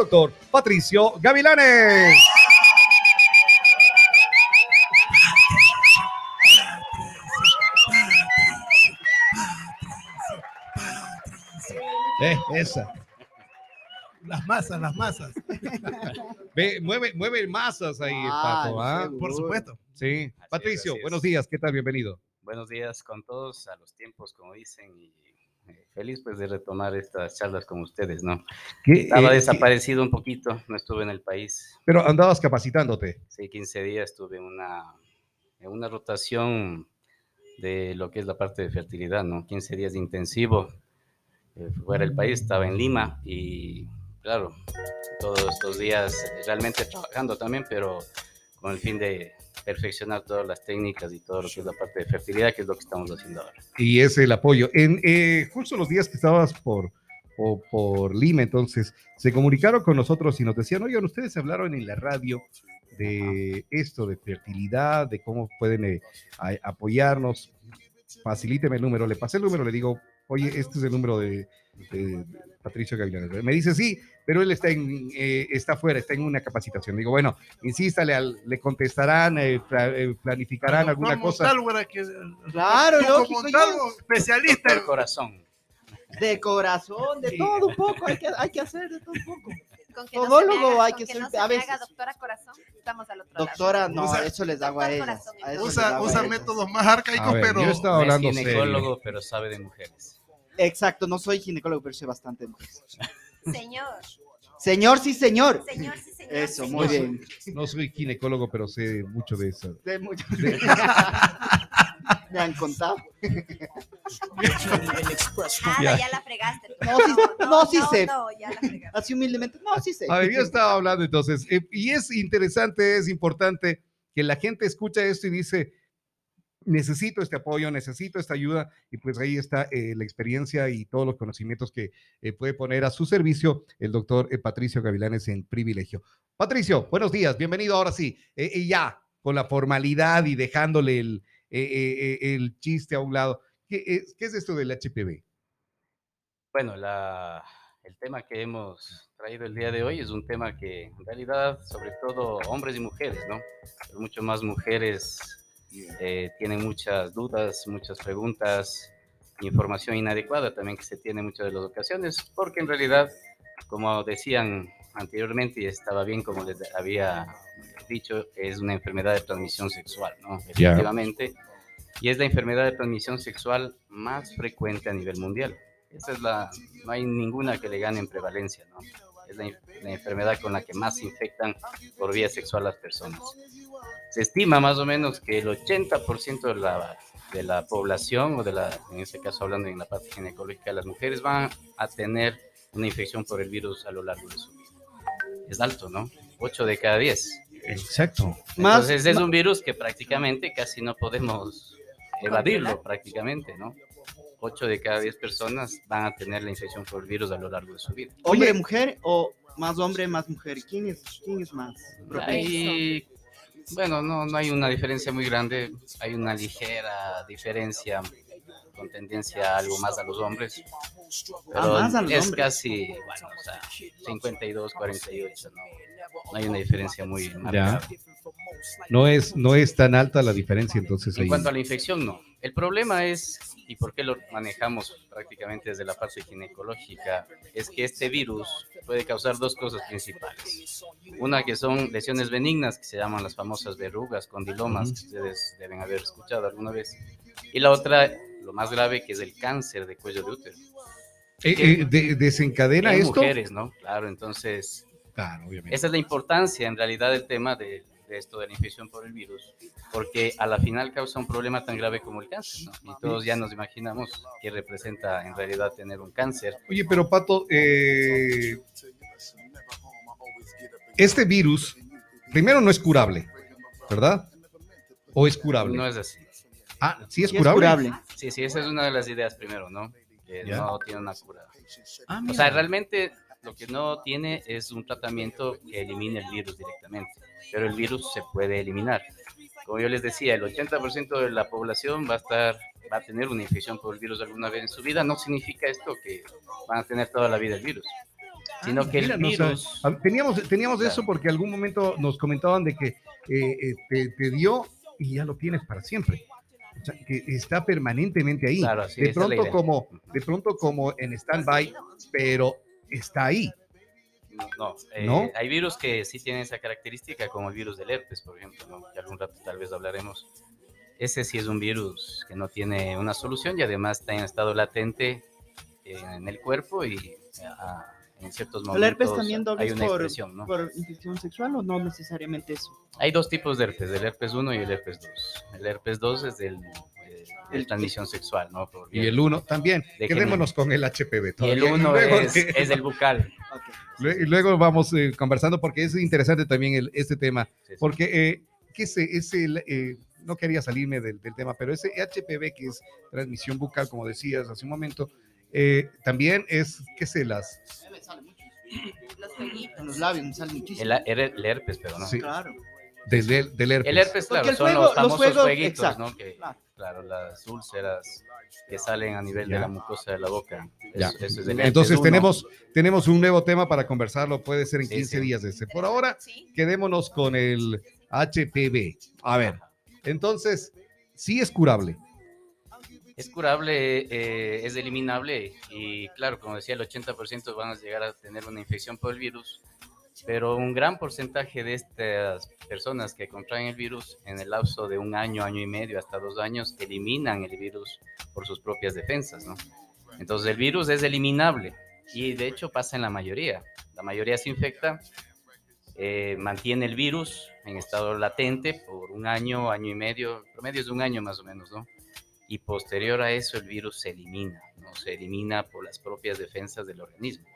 doctor Patricio Gavilanes. Eh, esa. Las masas, las masas. Ve, mueve, mueve masas ahí, Ah, Pato. ¿ah? Por supuesto. Sí. Así Patricio, es, buenos es. días. ¿Qué tal? Bienvenido. Buenos días con todos, a los tiempos, como dicen, y feliz pues de retomar estas charlas con ustedes, ¿no? ¿Qué, Estaba eh, desaparecido un poquito, no estuve en el país, Pero andabas capacitándote. sí, 15 días estuve en una, en una rotación de lo que es la parte de fertilidad, ¿no? 15 días de intensivo, eh, fuera del país, estaba en Lima y claro, todos estos días realmente trabajando también, pero con el fin de perfeccionar todas las técnicas y todo lo que es la parte de fertilidad, que es lo que estamos haciendo ahora. Y es el apoyo. En eh, justo los días que estabas por, por, por Lima, entonces, se comunicaron con nosotros y nos decían, oigan, ustedes hablaron en la radio de esto, de fertilidad, de cómo pueden eh, a- apoyarnos. Facilíteme el número. Le pasé el número, le digo, oye, este es el número de, de Patricio Gavilanes. Me dice, sí, pero él está, en, eh, está fuera, está en una capacitación. Digo, bueno, insístale, al- le contestarán, eh, eh, planificarán Al alguna cosa. Montalvo, que- Claro, Tuco lógico, Montalvo, especialista Por corazón. De corazón, de todo un poco, hay que, hay que hacer de todo un poco. Con que no se Todólogo haga- hay con que que ser- no se a veces. haga doctora corazón, estamos al otro Doctora, no, Usa- eso les hago a ellas. a usa, a usa métodos más arcaicos, pero yo estaba No es hablando serio. ginecólogo, pero sabe de mujeres. Exacto, no soy ginecólogo, pero soy bastante. mujeres. Señor, Señor, sí, señor. señor, sí, señor. Eso, señor. muy bien. No soy ginecólogo, pero sé mucho de eso. De mucho- Me han contado. Nada, Ya. ya la fregaste. tú. No, sí- no, sí sé. No, ya la fregaste. Así humildemente, no, sí sé. A ver, yo estaba hablando entonces, eh, y es interesante, es importante que la gente escucha esto y dice, necesito este apoyo, necesito esta ayuda, y pues ahí está eh, la experiencia y todos los conocimientos que eh, puede poner a su servicio el doctor eh, Patricio Gavilanes en privilegio. Patricio, buenos días, bienvenido ahora sí, eh, y ya, con la formalidad y dejándole el, chiste a un lado. ¿Qué es, qué es esto del HPV? Bueno, la, el tema que hemos traído el día de hoy es un tema que en realidad, sobre todo hombres y mujeres, ¿no? Mucho más mujeres eh, tienen muchas dudas, muchas preguntas, información inadecuada también que se tiene en muchas de las ocasiones, porque en realidad, como decían anteriormente, y estaba bien como les había dicho, es una enfermedad de transmisión sexual, ¿no? Efectivamente. Y es la enfermedad de transmisión sexual más frecuente a nivel mundial. Esa es la, no hay ninguna que le gane en prevalencia, ¿no? Es la, la enfermedad con la que más se infectan por vía sexual las personas. Se estima más o menos que el 80% de la, de la población, o de la, en este caso hablando en la parte ginecológica, las mujeres van a tener una infección por el virus a lo largo de su vida. Es alto, ¿no? 8 de cada 10. Exacto. Más- Entonces es un virus que prácticamente casi no podemos evadirlo prácticamente, ¿no? 8 de cada 10 personas van a tener la infección por el virus a lo largo de su vida. ¿Hombre, mujer o más hombre, más mujer? ¿Quién es, quién es más? propenso? Bueno, no, no hay una diferencia muy grande, hay una ligera diferencia con tendencia a algo más a los hombres. Pero Ah, más a los es hombres. casi, bueno, o sea, 52, 48, no, no hay una diferencia muy Ya. marcada. No es, no es tan alta la diferencia entonces En ahí. cuanto a la infección, no. El problema es, y por qué lo manejamos prácticamente desde la parte ginecológica, es que este virus puede causar dos cosas principales. Una que son lesiones benignas, que se llaman las famosas verrugas, condilomas, que ustedes deben haber escuchado alguna vez. Y la otra, lo más grave, que es el cáncer de cuello de útero. Eh, eh, de- ¿Desencadena En esto? mujeres, ¿no? Claro, entonces, Claro, obviamente. esa es la importancia en realidad del tema de, de esto de la infección por el virus, porque a la final causa un problema tan grave como el cáncer, ¿no? Y todos ya nos imaginamos qué representa en realidad tener un cáncer. Oye, pero Pato, eh, este virus, primero no es curable, ¿verdad? ¿O es curable? No es así. Ah, sí es Sí es curable. curable. Sí, sí, esa es una de las ideas primero, ¿no? Que Ya. no tiene una cura. Ah, O sea, realmente lo que no tiene es un tratamiento que elimine el virus directamente, pero el virus se puede eliminar. Como yo les decía, el 80% de la población va a estar va a tener una infección por el virus alguna vez en su vida. No significa esto que van a tener toda la vida el virus. sino que Mira, el virus... teníamos teníamos Claro. eso porque algún momento nos comentaban de que eh, eh, te, te dio y ya lo tienes para siempre. O sea, que está permanentemente ahí. Claro, sí, de pronto como de pronto como en stand-by, pero está ahí. No, eh, ¿No? hay virus que sí tienen esa característica, como el virus del herpes, por ejemplo, ¿no? que algún rato tal vez hablaremos. Ese sí es un virus que no tiene una solución y además está en estado latente en el cuerpo y ah, en ciertos momentos ¿El herpes también doble hay es una por, ¿no? por infección sexual o no necesariamente eso? Hay dos tipos de herpes, el herpes 1 y el herpes 2. El herpes 2 es del, eh, de El- transmisión sexual, ¿no? Por Y el uno también. Déjenme- Quedémonos con el HPV. y el todavía. 1 luego, es, es el bucal. Ok. lue- y luego vamos eh, conversando porque es interesante también el, este tema. Sí, sí. Porque, eh, ¿qué es, es el, eh, no quería salirme del, del tema, pero ese HPV que es transmisión bucal, como decías hace un momento, eh, también es, ¿qué sé? Las, Los. En los labios me sale muchísimo. El, el herpes, pero no. Sí. Claro. del, del- del herpes. El herpes, claro, el son fuego- los los famosos fuegos- jueguitos, exacto, ¿no? Que, claro. Claro, las úlceras que salen a nivel Ya. de la mucosa de la boca. Ya. Eso- eso es el herpes Entonces uno. tenemos, tenemos un nuevo tema para conversarlo, puede ser en Sí, 15 sí. días ese. Por ahora, quedémonos con el HPV. A ver, entonces, sí es curable. Es curable, eh, es eliminable y claro, como decía, el 80% van a llegar a tener una infección por el virus, pero un gran porcentaje de estas personas que contraen el virus en el lapso de un año, año y medio, hasta dos años, eliminan el virus por sus propias defensas, ¿no? Entonces el virus es eliminable y de hecho pasa en la mayoría. La mayoría se infecta, eh, mantiene el virus en estado latente por un año, año y medio, promedio es de un año más o menos, ¿no? y posterior a eso el virus se elimina, ¿no? Se elimina por las propias defensas del organismo.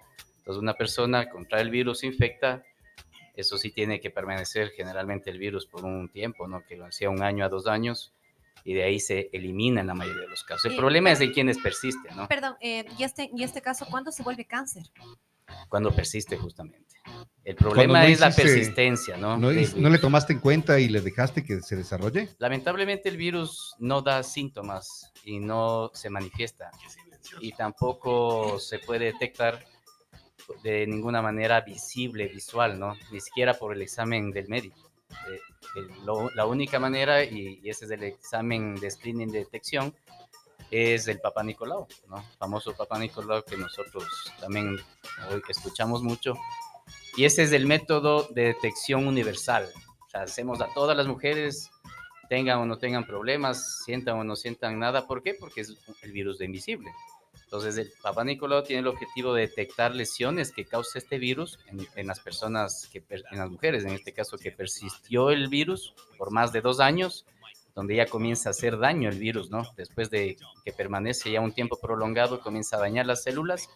Entonces una persona contrae el virus, se infecta, eso sí tiene que permanecer generalmente el virus por un tiempo, ¿no? Que sea un año a dos años, y de ahí se elimina en la mayoría de los casos. El Eh, problema es de quienes persisten, ¿no? Perdón, eh, y, este, y este caso, ¿cuándo se vuelve cáncer? Cuando persiste justamente. El problema no es la persistencia, ¿no? ¿No, es- ¿No le tomaste en cuenta y le dejaste que se desarrolle? Lamentablemente el virus no da síntomas y no se manifiesta y tampoco se puede detectar de ninguna manera visible, visual, ¿no? Ni siquiera por el examen del médico. Eh, la única manera, y, ese es el examen de screening de detección, es el Papa Nicolau, ¿no? Famoso Papa Nicolau que nosotros también hoy escuchamos mucho. Y ese es el método de detección universal. Hacemos a todas las mujeres, tengan o no tengan problemas, sientan o no sientan nada. ¿Por qué? Porque es el virus de invisible. Entonces, el Papa Nicolau tiene el objetivo de detectar lesiones que causa este virus en, las personas, en las mujeres, en este caso, que persistió el virus por más de dos años, donde ya comienza a hacer daño el virus, ¿no? Después de que permanece ya un tiempo prolongado, comienza a dañar las células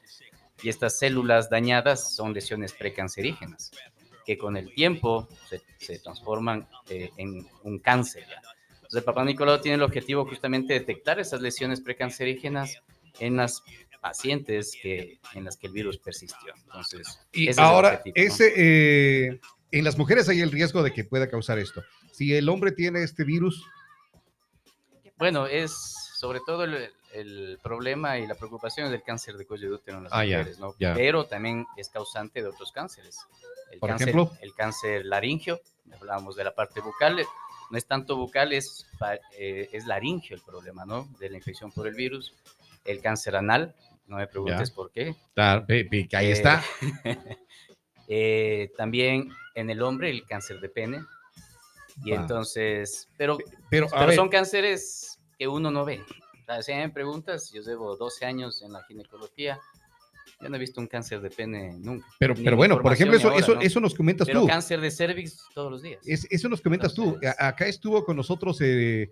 y estas células dañadas son lesiones precancerígenas, que con el tiempo se, transforman eh, en un cáncer. Entonces, el Papa Nicolau tiene el objetivo justamente de detectar esas lesiones precancerígenas en las pacientes que, en las que el virus persistió. Entonces, Y ese es ahora, objetivo, ¿no? ese, eh, en las mujeres hay el riesgo de que pueda causar esto. Si el hombre tiene este virus, Bueno, es sobre todo el, el problema y la preocupación del cáncer de cuello de útero en las Ah, ya, mujeres, ¿no? ya. Pero también es causante de otros cánceres. El Por cáncer, ejemplo. El cáncer laringio, hablábamos de la parte bucal, no es tanto bucal, es, eh, es laringio el problema, ¿no? De la infección por el virus. El cáncer anal, no me preguntes por qué. ahí Eh, está. Eh, también en el hombre el cáncer de pene. Y Ah. entonces, pero Pero, pero son cánceres que uno no ve. O sea, si me preguntas, yo llevo 12 años en la ginecología, yo no he visto un cáncer de pene nunca. pero, pero en bueno, por ejemplo, eso, eso, eso nos comentas Pero tú. cáncer de cervix todos los días. Es- eso nos comentas tú. A- acá estuvo con nosotros eh,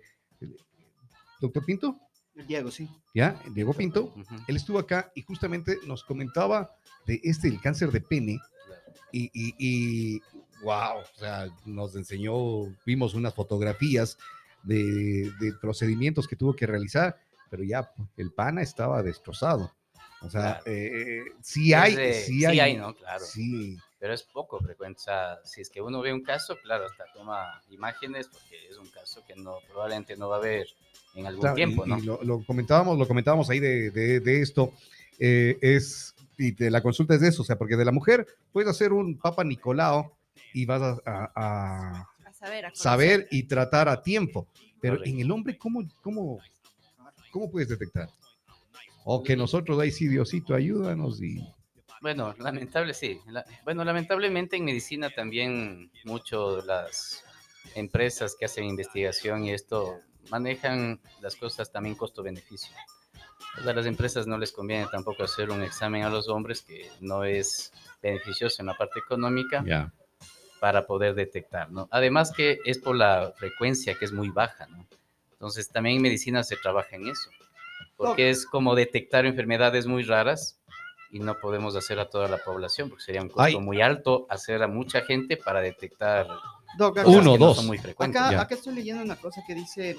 doctor Pinto, Diego, sí. ¿ya? Diego Pinto. Ujú, Él estuvo acá y justamente nos comentaba de este, el cáncer de pene. y, y, y, wow, o sea, nos enseñó, vimos unas fotografías de, de procedimientos que tuvo que realizar, pero ya el pana estaba destrozado. O sea, Claro. eh, sí hay, Es de- sí hay, ¿no? Claro. sí, Pero es poco frecuente. O sea, si es que uno ve un caso, claro, hasta toma imágenes porque es un caso que no probablemente no va a ver en algún Claro, tiempo, y- ¿no? y lo, lo comentábamos, lo comentábamos ahí de, de- de esto, eh, es y te, la consulta es de eso, o sea, porque de la mujer puedes hacer un Papa Nicolau y vas a, a- a A saber, saber y tratar a tiempo. Pero Correcto. en el hombre, ¿cómo, cómo, cómo puedes detectar? O que nosotros, ahí sí, Diosito, ayúdanos y... Bueno, lamentable, sí. La- bueno, lamentablemente en medicina también mucho las empresas que hacen investigación y esto manejan las cosas también costo-beneficio. A las empresas no les conviene tampoco hacer un examen a los hombres que no es beneficioso en la parte económica Ya. para poder detectar, ¿no? Además que es por la frecuencia que es muy baja, ¿no? Entonces también en medicina se trabaja en eso, porque es como detectar enfermedades muy raras y no podemos hacer a toda la población, porque sería un costo Ay. muy alto hacer a mucha gente para detectar Doc, acá- Uno, no dos. son muy frecuentes. Acá, acá estoy leyendo una cosa que dice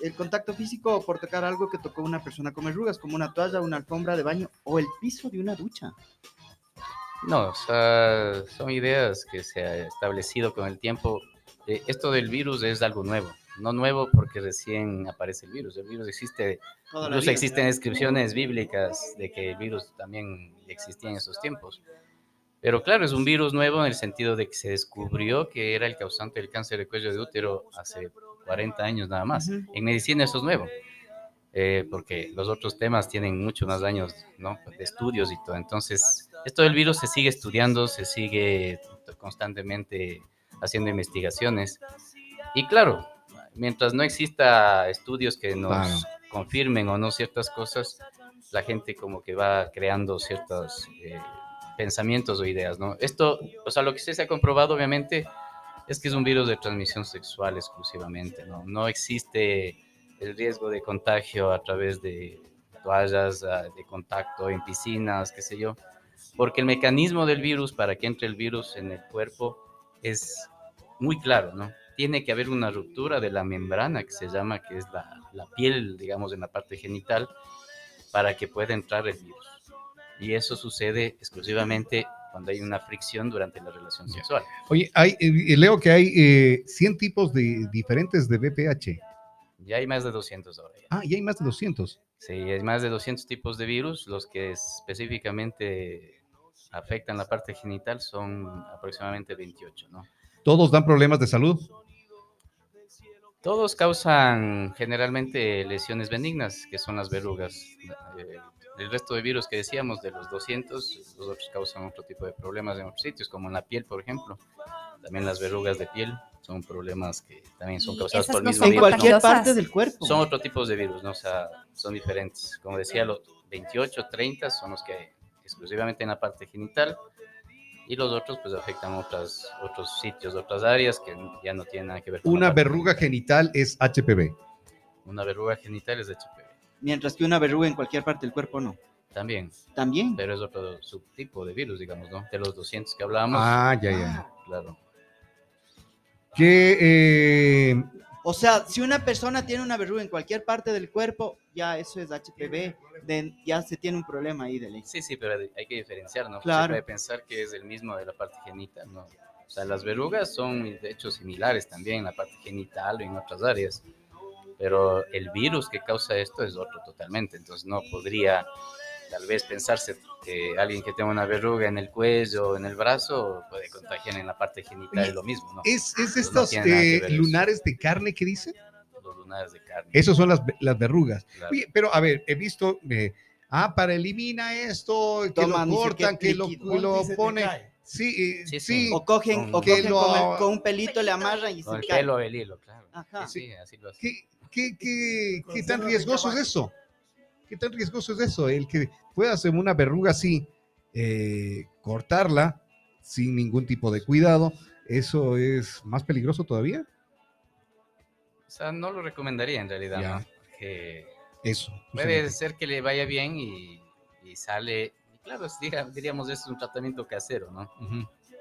el contacto físico por tocar algo que tocó una persona con verrugas, como una toalla, una alfombra de baño o el piso de una ducha. No, o sea, son ideas que se ha establecido con el tiempo. Eh, esto del virus es algo nuevo, no nuevo porque recién aparece el virus. El virus existe Toda Incluso vida. existen descripciones bíblicas de que el virus también existía en esos tiempos. Pero claro, es un virus nuevo en el sentido de que se descubrió que era el causante del cáncer de cuello de útero hace 40 años nada más. Ujú. En medicina eso es nuevo, eh, porque los otros temas tienen muchos más años ¿no? de estudios y todo. Entonces, esto del virus se sigue estudiando, se sigue constantemente haciendo investigaciones. Y claro, mientras no exista estudios que nos Claro. confirmen o no ciertas cosas, la gente como que va creando ciertos eh, pensamientos o ideas, ¿no? Esto, o sea, lo que sí se ha comprobado obviamente es que es un virus de transmisión sexual exclusivamente, ¿no? No existe el riesgo de contagio a través de toallas de contacto en piscinas, qué sé yo, porque el mecanismo del virus para que entre el virus en el cuerpo es muy claro, ¿no? Tiene que haber una ruptura de la membrana que se llama, que es la, la piel, digamos, en la parte genital, para que pueda entrar el virus. Y eso sucede exclusivamente cuando hay una fricción durante la relación sexual. Oye, hay, eh, leo que hay eh, 100 tipos de, diferentes de BPH. Ya hay más de 200 ahora. ya. Ah, y hay más de 200. Sí, hay más de 200 tipos de virus. Los que específicamente afectan la parte genital son aproximadamente 28, ¿no? ¿Todos dan problemas de salud? Todos causan generalmente lesiones benignas, que son las verrugas. Eh, el resto de virus que decíamos, de los 200, los otros causan otro tipo de problemas en otros sitios, como en la piel, por ejemplo. También las verrugas de piel son problemas que también son causados por el mismo En virus. ¿no? cualquier parte del cuerpo. Son otro tipo de virus, ¿no? O sea, son diferentes. Como decía, los 28, 30 son los que hay exclusivamente en la parte genital y los otros pues afectan otras, otros sitios, otras áreas que ya no tienen nada que ver con Una verruga genital es HPV. Una verruga genital es HPV. Mientras que una verruga en cualquier parte del cuerpo no. También, También. pero es otro subtipo de virus, digamos, ¿no? De los 200 que hablábamos. Ah, ya, ya. Claro. Que eh, O sea, si una persona tiene una verruga en cualquier parte del cuerpo, ya eso es HPV, de- ya se tiene un problema ahí de ley. Sí, sí, pero hay que diferenciar, ¿no? Claro. Se puede pensar que es el mismo de la parte genital, ¿no? O sea, las verrugas son de hecho similares también en la parte genital o en otras áreas, pero el virus que causa esto es otro totalmente, entonces no podría tal vez pensarse que alguien que tenga una verruga en el cuello o en el brazo puede contagiar en la parte genital, es lo mismo, ¿no? es, es No estos nada que eh, lunares de carne que dice. Los lunares de carne. Esos son las, las verrugas. claro. Oye, pero a ver, he visto, eh, ah, para elimina esto, que lo cortan, que que lo, lo se ponen. Sí, eh, Sí, sí. sí. O cogen, o Que cogen lo- con, el- con un pelito, le amarran y se Con el cae. pelo o el hilo, claro. Ajá. Sí, sí, así lo hacen. ¿Qué, qué, qué, qué tan riesgoso es eso? ¿Qué tan riesgoso es eso? El que pueda hacer una verruga así, eh, cortarla sin ningún tipo de cuidado, ¿eso es más peligroso todavía? O sea, no lo recomendaría en realidad, Ya. ¿no? Porque Eso. puede ser que le vaya bien y, y sale, y claro, diríamos es un tratamiento casero, ¿no?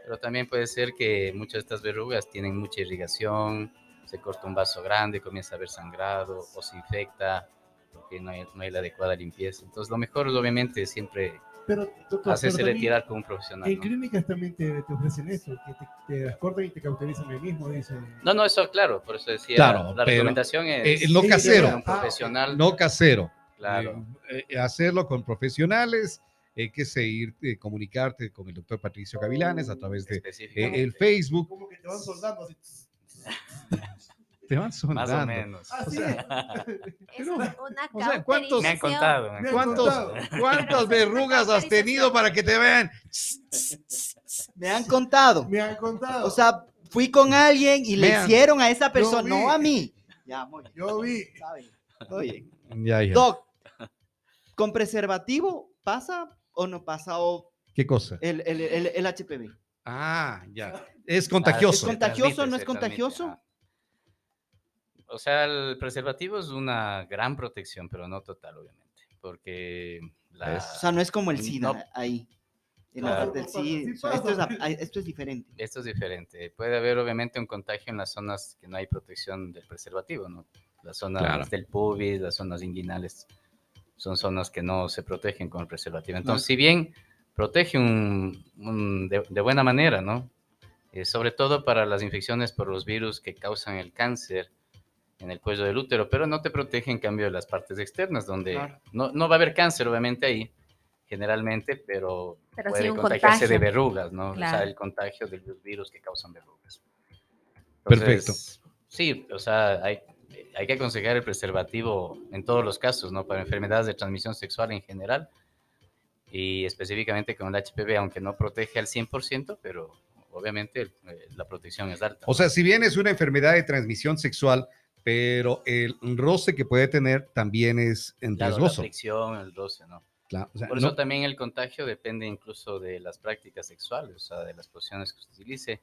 Pero también puede ser que muchas de estas verrugas tienen mucha irrigación, se corta un vaso grande, comienza a haber sangrado o se infecta porque no hay, no hay la adecuada limpieza. Entonces, lo mejor es obviamente siempre Pero, doctor, hacerse pero también retirar con un profesional. En ¿no? clínicas también te, te ofrecen eso, que te, te cortan y te cauterizan ahí mismo, dice. No, no, eso claro, por eso decía, Claro, la pero, recomendación es eh, Sí, casero. un profesional. No casero. Claro. Eh, eh, hacerlo con profesionales eh, que seguir, eh, comunicarte con el doctor Patricio Gavilanes a través de eh, el Facebook. Como que te van soldando así. Te van más o sondando. menos. Ah, O sea, Es una o sea, ¿cuántos- Me han contado. me han ¿Cuántos, contado. ¿Cuántas verrugas has tenido para que te vean? Me han contado. Me han contado. O sea, fui con alguien y le hicieron a esa persona, vi. no a mí. Ya, muy bien. yo vi. Oye, Ya, ya. Doc, ¿con preservativo pasa o no pasa? O ¿Qué cosa? el, el, el, el HPV. Ah, ya. Es ¿Es contagioso. con- contagioso, transmite, no es contagioso? O sea, el preservativo es una gran protección, pero no total, obviamente. Porque la, O sea, no es como el SIDA No. ahí. En la Claro. parte del Sí SIDA. pasa. esto, es, esto diferente. esto es diferente. Puede haber, obviamente, un contagio en las zonas que no hay protección del preservativo, ¿no? Las zonas Claro. del pubis, las zonas inguinales, son zonas que no se protegen con el preservativo. Entonces, si bien protege un, un- de, de buena manera, ¿no? Eh, sobre todo para las infecciones por los virus que causan el cáncer en el cuello del útero, pero no te protege en cambio de las partes externas, donde Claro. no, no va a haber cáncer, obviamente, ahí, generalmente, pero, Pero sí puede un contagiarse de contagio. verrugas, ¿no? O sea, Claro. el contagio de los virus que causan verrugas. Perfecto. Sí, o sea, hay, hay que aconsejar el preservativo en todos los casos, ¿no? Para enfermedades de transmisión sexual en general y específicamente con el HPV, aunque no protege al 100%, pero obviamente eh, la protección es alta. O sea, si bien es una enfermedad de transmisión sexual, pero el roce que puede tener también es en Claro, la riesgoso. fricción, el roce, ¿no? Claro, o sea, Por no- eso también el contagio depende incluso de las prácticas sexuales, o sea, de las posiciones que se utilice.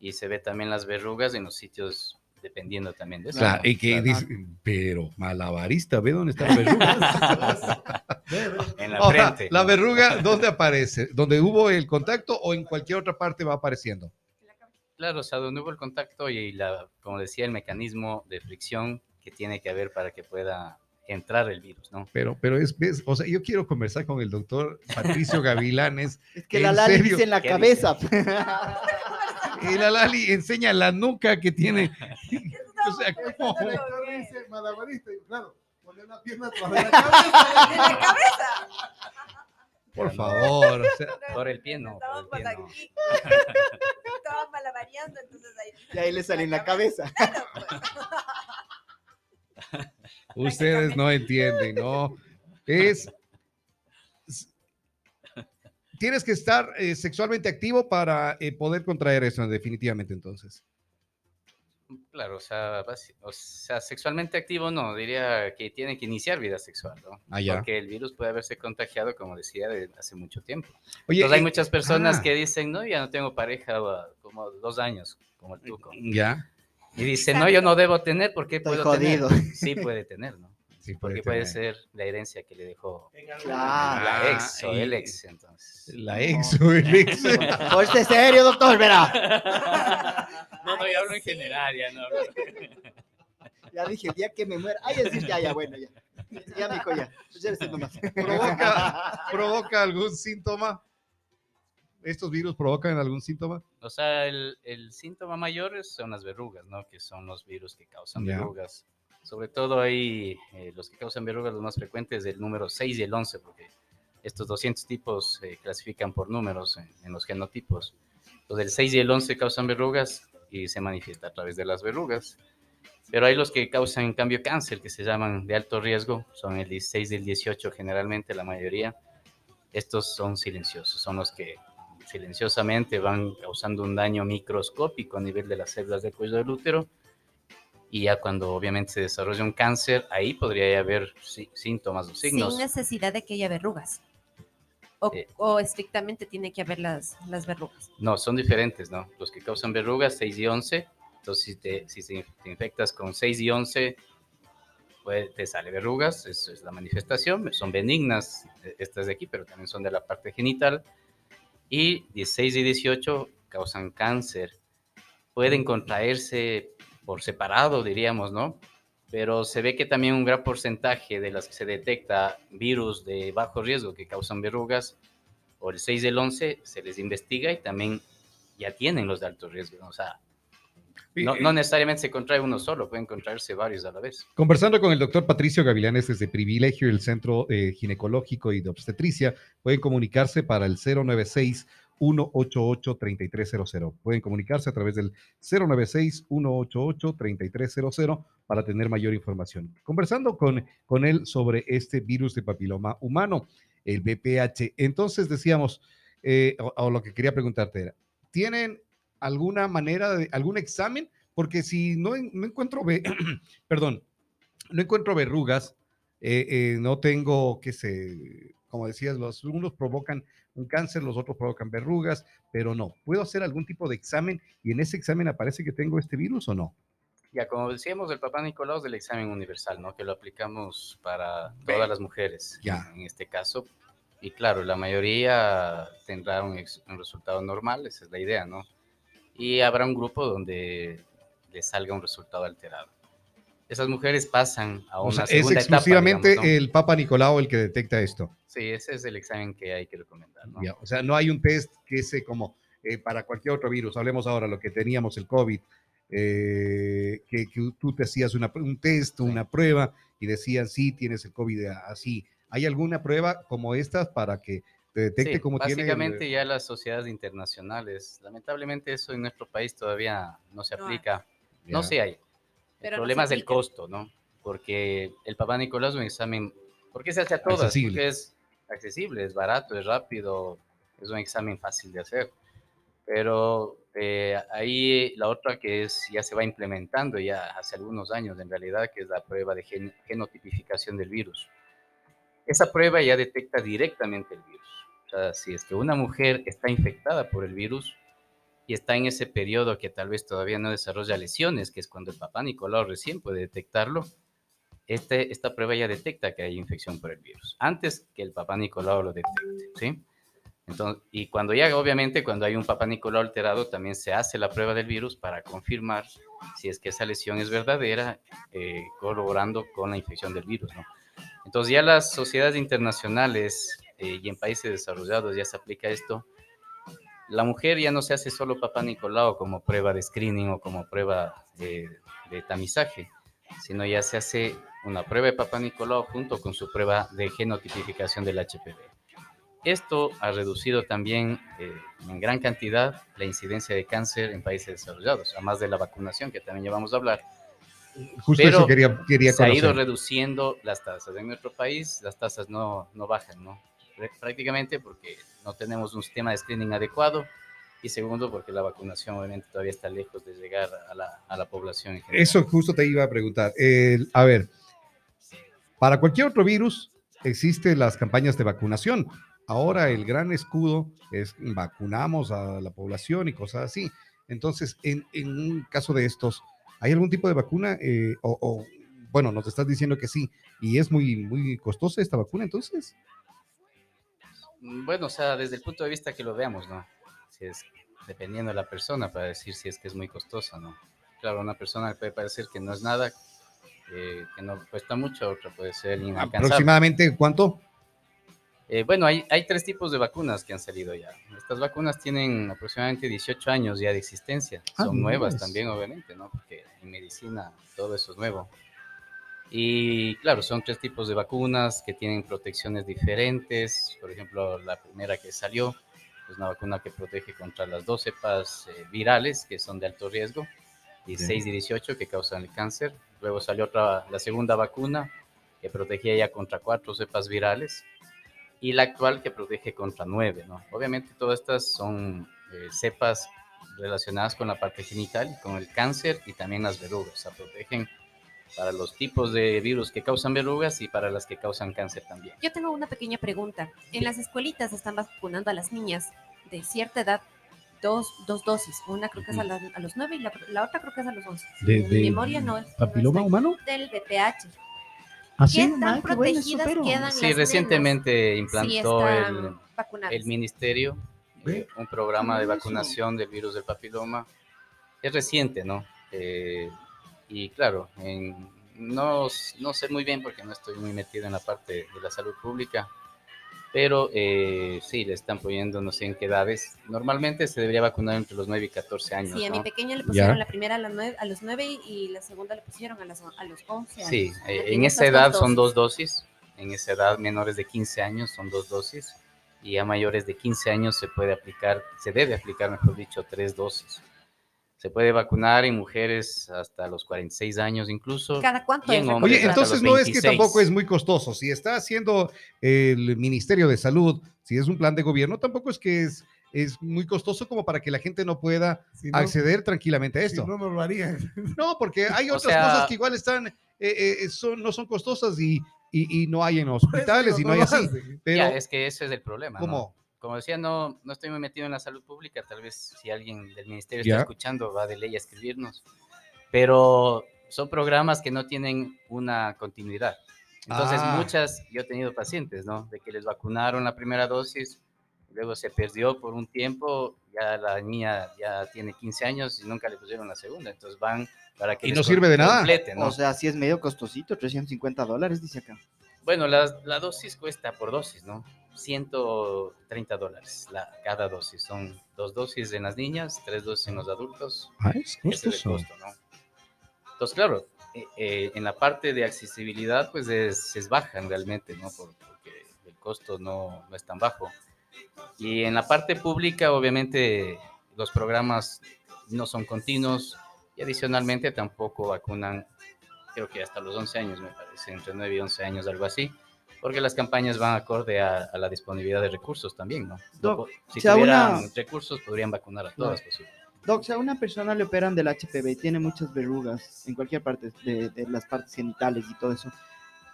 Y se ve también las verrugas en los sitios dependiendo también de eso. claro, ¿no? y que Claro. dice, pero malabarista, ve dónde está la verruga. Ve, ve. En la Ahora, frente. la ¿no? verruga, ¿dónde aparece? ¿Donde hubo el contacto o en cualquier otra parte va apareciendo? Claro, o sea, donde hubo el contacto y la, como decía, el mecanismo de fricción que tiene que haber para que pueda entrar el virus, ¿no? Pero, pero es, ves, o sea, yo quiero conversar con el doctor Patricio Gavilanes Es que ¿En la Lali serio? dice en la ¿Qué cabeza. y la Lali enseña la nuca que tiene. o sea, ¿cómo? El doctor dice malabarista. Y claro, pone una pierna la cabeza. De la cabeza. Por favor, o sea, Por el pie no. Estábamos Por el pie no. aquí. Estaban malabareando, entonces ahí. Y ahí le sale en la cabeza. ustedes no entienden, ¿no? Es. es- Tienes que estar eh, sexualmente activo para eh, poder contraer eso, definitivamente, entonces. Claro, o sea, o sea, sexualmente activo no, diría que tiene que iniciar vida sexual, ¿no? Ah, ya. Porque el virus puede haberse contagiado, como decía, de hace mucho tiempo. Oye, Entonces hay eh, muchas personas ah. que dicen, no, ya no tengo pareja uh, como dos años, como el tuco. ya. Y dicen, no, yo no debo tener, ¿por qué Estoy puedo jodido. tener? Sí puede tener, ¿no? Sí, Porque puede ser la herencia que le dejó Claro. la Ah, ex o el ex, entonces. La ex o el ex. Ponte serio, doctor, verá. No, no, yo hablo en general, ya no. Ya dije, el día que me muera. Ay, decir, ya, ya, bueno, ya. Ya, mijo, ya. Provoca, provoca algún síntoma. ¿Estos virus provocan algún síntoma? O sea, el, el síntoma mayor es- son las verrugas, ¿no? Que son los virus que causan Ya. verrugas. Sobre todo ahí, eh, los que causan verrugas, los más frecuentes, el número 6 y el 11, porque estos 200 tipos se clasifican por números en, los genotipos. Entonces, el 6 y el 11 causan verrugas y se manifiesta a través de las verrugas. Pero hay los que causan, en cambio, cáncer, que se llaman de alto riesgo, son el 16 y el 18 generalmente, la mayoría. Estos son silenciosos, son los que silenciosamente van causando un daño microscópico a nivel de las células del cuello del útero. Y ya cuando obviamente se desarrolla un cáncer, ahí podría haber sí- síntomas o signos. Sin necesidad de que haya verrugas. O, Eh. o estrictamente tiene que haber las, las verrugas. No, son diferentes, ¿no? Los que causan verrugas, 6 y 11. Entonces, si te, si te infectas con 6 y 11, pues te sale verrugas, eso es la manifestación. Son benignas eh, estas de aquí, pero también son de la parte genital. Y 16 y 18 causan cáncer. Pueden contraerse por separado, diríamos, ¿no? Pero se ve que también un gran porcentaje de las que se detecta virus de bajo riesgo que causan verrugas, o el 6 del 11, se les investiga y también ya tienen los de alto riesgo. ¿no? O sea, No, no necesariamente se contrae uno solo, pueden contraerse varios a la vez. Conversando con el doctor Patricio Gavilanes desde Privilegio, el Centro eh, Ginecológico y de Obstetricia, pueden comunicarse para el 096 188-3300. Pueden comunicarse a través del 096-188-3300 para tener mayor información. Conversando con, con él sobre este virus de papiloma humano, el BPH. Entonces decíamos, eh, o, lo que quería preguntarte era, ¿tienen alguna manera, de, algún examen? Porque si no, no encuentro, perdón, no encuentro verrugas, eh, eh, no tengo, qué sé, como decías, los unos provocan un cáncer, los otros provocan verrugas, pero no. ¿Puedo hacer algún tipo de examen y en ese examen aparece que tengo este virus o no? Ya, como decíamos, el Papá Nicolau es del examen universal, ¿no? Que lo aplicamos para todas las mujeres, Ya. en este caso. Y claro, la mayoría tendrá un, un resultado normal, esa es la idea, ¿no? Y habrá un grupo donde le salga un resultado alterado. Esas mujeres pasan a una O sea, es etapa, exclusivamente digamos, ¿no? el Papa Nicolau el que detecta esto. Sí, ese es el examen que hay que recomendar, ¿no? Ya, O sea, no hay un test que se como eh, para cualquier otro virus. Hablemos ahora lo que teníamos el COVID, eh, que, que tú te hacías una, un test, una prueba y decían, sí, tienes el COVID así. ¿Hay alguna prueba como esta para que te detecte Sí, cómo tiene? el- básicamente ya las sociedades internacionales, lamentablemente eso en nuestro país todavía no se aplica, no se hay. Pero el no problema se es el aplica. costo, ¿no? Porque el Papá Nicolás es un examen, ¿por qué se hace a todas? Accesible. Porque es accesible, es barato, es rápido, es un examen fácil de hacer. Pero eh, ahí la otra que es, ya se va implementando ya hace algunos años en realidad, que es la prueba de gen- genotipificación del virus. Esa prueba ya detecta directamente el virus. O sea, si es que una mujer está infectada por el virus y está en ese periodo que tal vez todavía no desarrolla lesiones, que es cuando el papá Nicolau recién puede detectarlo, este, esta prueba ya detecta que hay infección por el virus, antes que el papá Nicolau lo detecte, ¿sí? Entonces, y cuando ya, obviamente, cuando hay un papá Nicolau alterado, también se hace la prueba del virus para confirmar si es que esa lesión es verdadera, eh, corroborando con la infección del virus. Entonces ya las sociedades internacionales eh, y en países desarrollados ya se aplica esto. La mujer ya no se hace solo papá Nicolau como prueba de screening o como prueba de, de tamizaje, sino ya se hace una prueba de papá Nicolau junto con su prueba de genotipificación del HPV. Esto ha reducido también eh, en gran cantidad la incidencia de cáncer en países desarrollados, además de la vacunación que también ya vamos a hablar. Justo pero eso quería, quería se ha ido reduciendo las tasas. En nuestro país las tasas no, no bajan, ¿no? Prá- Prácticamente porque no tenemos un sistema de screening adecuado y segundo porque la vacunación obviamente todavía está lejos de llegar a la, a la población. Eso justo te iba a preguntar. El- a ver, para cualquier otro virus existen las campañas de vacunación. Ahora el gran escudo es vacunamos a la población y cosas así. Entonces, en, en un caso de estos, ¿hay algún tipo de vacuna? Eh, o, o, bueno, nos estás diciendo que sí, y es muy, muy costosa esta vacuna, entonces. Mm, Bueno, o sea, desde el punto de vista que lo veamos, ¿no? Si es dependiendo de la persona para decir si es que es muy costosa, ¿no? Claro, una persona puede parecer que no es nada, eh, que no cuesta mucho, otra puede ser inalcanzable. Aproximadamente, ¿cuánto? Eh, bueno, hay, hay tres tipos de vacunas que han salido ya. Estas vacunas tienen aproximadamente 18 años ya de existencia. Ah, Son nuevas nuevas. también, obviamente, ¿no? Porque en medicina todo eso es nuevo. Y claro, son tres tipos de vacunas que tienen protecciones diferentes. Por ejemplo, la primera que salió es una vacuna que protege contra las dos cepas eh, virales que son de alto riesgo, 16 y 18 que causan el cáncer. Luego salió otra, la segunda vacuna que protegía ya contra cuatro cepas virales y la actual que protege contra nueve, ¿no? Obviamente todas estas son eh, cepas relacionadas con la parte genital con el cáncer y también las verrugas, o sea, protegen para los tipos de virus que causan verrugas y para las que causan cáncer también. Yo tengo una pequeña pregunta. En las escuelitas están vacunando a las niñas de cierta edad dos, dos dosis. Una creo que es a, la- a los 9 y la, la otra creo que es a los 11. De- memoria no es. ¿Papiloma humano? Del VPH. Así, ¿Qué tan protegidas quedan Sí, las recientemente nenas implantó si el, el ministerio eh, un programa de vacunación del virus del papiloma. Es reciente, ¿no? Eh, y claro, en- no, no sé muy bien porque no estoy muy metido en la parte de la salud pública, Pero eh, sí, le están poniendo no sé en qué edades. Normalmente se debería vacunar entre los 9 y 14 años. Sí, a mi ¿no? pequeña le pusieron Ya. la primera a, las nueve- a los 9 y la segunda le pusieron a, las, a los 11 años. Sí, eh, en esa edad dos son dos dosis. En esa edad, menores de 15 años son dos dosis. Y a mayores de 15 años se puede aplicar, se debe aplicar, mejor dicho, tres dosis. Se puede vacunar en mujeres hasta los 46 años incluso. ¿Cada cuánto en Oye, entonces no es que 26. tampoco es muy costoso. Si está haciendo el Ministerio de Salud, si es un plan de gobierno, tampoco es que es, es muy costoso como para que la gente no pueda Si no, acceder tranquilamente a si esto. no, no lo harían. No, porque hay O otras sea- cosas que igual están, eh, eh, son, no son costosas y, y, y no hay en hospitales y no hay así. Pero, Ya, es que ese es el problema. ¿no? ¿cómo? Como decía, no, no estoy muy metido en la salud pública. Tal vez si alguien del ministerio está escuchando, va de ley a escribirnos. Pero son programas que no tienen una continuidad. Entonces, Ah. muchas, yo he tenido pacientes, ¿no? De que les vacunaron la primera dosis, luego se perdió por un tiempo, ya la niña ya tiene 15 años y nunca le pusieron la segunda. Entonces van para que Y no sirve de nada. complete, ¿no? O sea, sí es medio costosito, 350 dólares, dice acá. Bueno, la, la dosis cuesta por dosis, ¿no? 130 dólares la, cada dosis. Son dos dosis en las niñas, tres dosis en los adultos. Ah, es Ese es el costo, ¿no? Entonces, claro, eh, eh, en la parte de accesibilidad, pues es, es baja realmente, ¿no? Por- porque el costo no, no es tan bajo. Y en la parte pública, obviamente, los programas no son continuos y adicionalmente tampoco vacunan, creo que hasta los 11 años, me parece, entre 9 y 11 años, algo así, porque las campañas van acorde a, a la disponibilidad de recursos también, ¿no? No Doc, si tuvieran una- recursos, podrían vacunar a todas, posible. Doc, si a una persona le operan del HPV y tiene muchas verrugas en cualquier parte de, de las partes genitales y todo eso,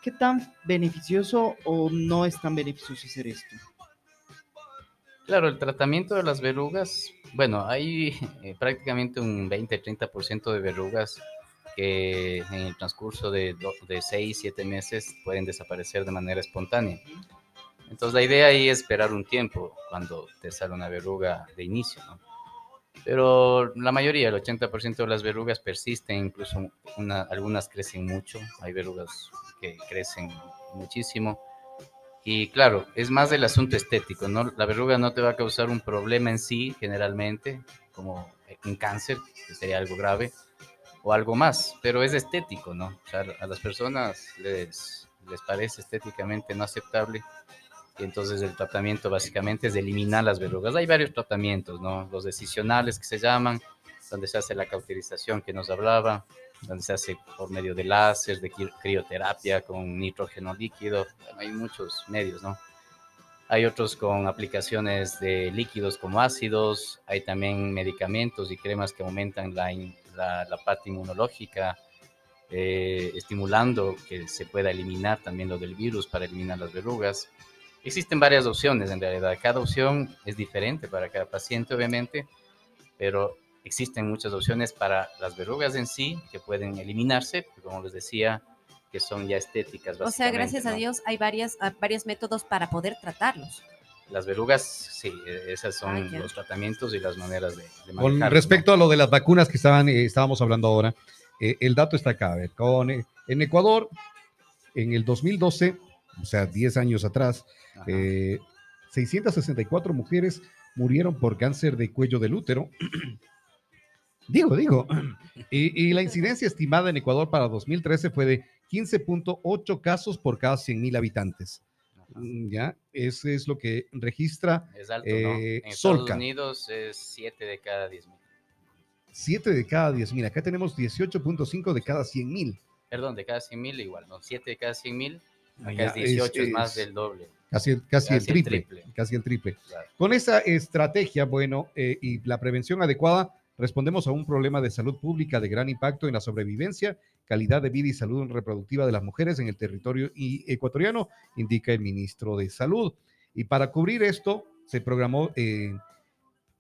¿qué tan beneficioso o no es tan beneficioso hacer esto? Claro, el tratamiento de las verrugas, bueno, hay eh, prácticamente un 20-30% de verrugas que en el transcurso de, de 6, 7 meses pueden desaparecer de manera espontánea. Entonces la idea ahí es esperar un tiempo cuando te sale una verruga de inicio. Pero la mayoría, el 80% de las verrugas persisten, incluso una- algunas crecen mucho, hay verrugas que crecen muchísimo. Y claro, es más del asunto estético, ¿no? La verruga no te va a causar un problema en sí, generalmente, como un cáncer, que sería algo grave, o algo más, pero es estético, ¿no? O sea, a las personas les, les parece estéticamente no aceptable, y entonces el tratamiento básicamente es eliminar las verrugas. Hay varios tratamientos, ¿no? Los decisionales que se llaman, donde se hace la cauterización que nos hablaba, donde se hace por medio de láser, de cri- crioterapia con nitrógeno líquido. Bueno, hay muchos medios, ¿no? Hay otros con aplicaciones de líquidos como ácidos, hay también medicamentos y cremas que aumentan la, in- la, la parte inmunológica, eh, estimulando que se pueda eliminar también lo del virus para eliminar las verrugas. Existen varias opciones en realidad, cada opción es diferente para cada paciente obviamente, pero existen muchas opciones para las verrugas en sí que pueden eliminarse, como les decía, que son ya estéticas. O sea, gracias a ¿no? Dios hay varias, varios métodos para poder tratarlos. Las verrugas, sí, eh, esas son Ah, los tratamientos y las maneras de, de Con respecto a lo de las vacunas que estaban, eh, estábamos hablando ahora, eh, el dato está acá. A ver, con, eh, en Ecuador, en el 2012, o sea, 10 años atrás, Ajá. eh, 664 mujeres murieron por cáncer de cuello del útero. digo, digo. Y, y la incidencia estimada en Ecuador para 2013 fue de 15.8 casos por cada 100 habitantes. Mm, Ya, eso es lo que registra Es alto, eh, ¿no? En Estados Solca. Unidos es 7 de cada 10 mil. 7 de cada 10 mil. Acá tenemos 18.5 de cada 100 mil. Perdón, de cada 100 mil igual, ¿no? 7 de cada 100 mil, acá Ya, es 18, es, es- más del doble. Casi, el- casi, el Casi el triple, triple. Casi el triple. claro. Con esa estrategia, bueno, eh, y la prevención adecuada, respondemos a un problema de salud pública de gran impacto en la sobrevivencia, calidad de vida y salud reproductiva de las mujeres en el territorio ecuatoriano, indica el ministro de Salud. Y para cubrir esto, se programó eh,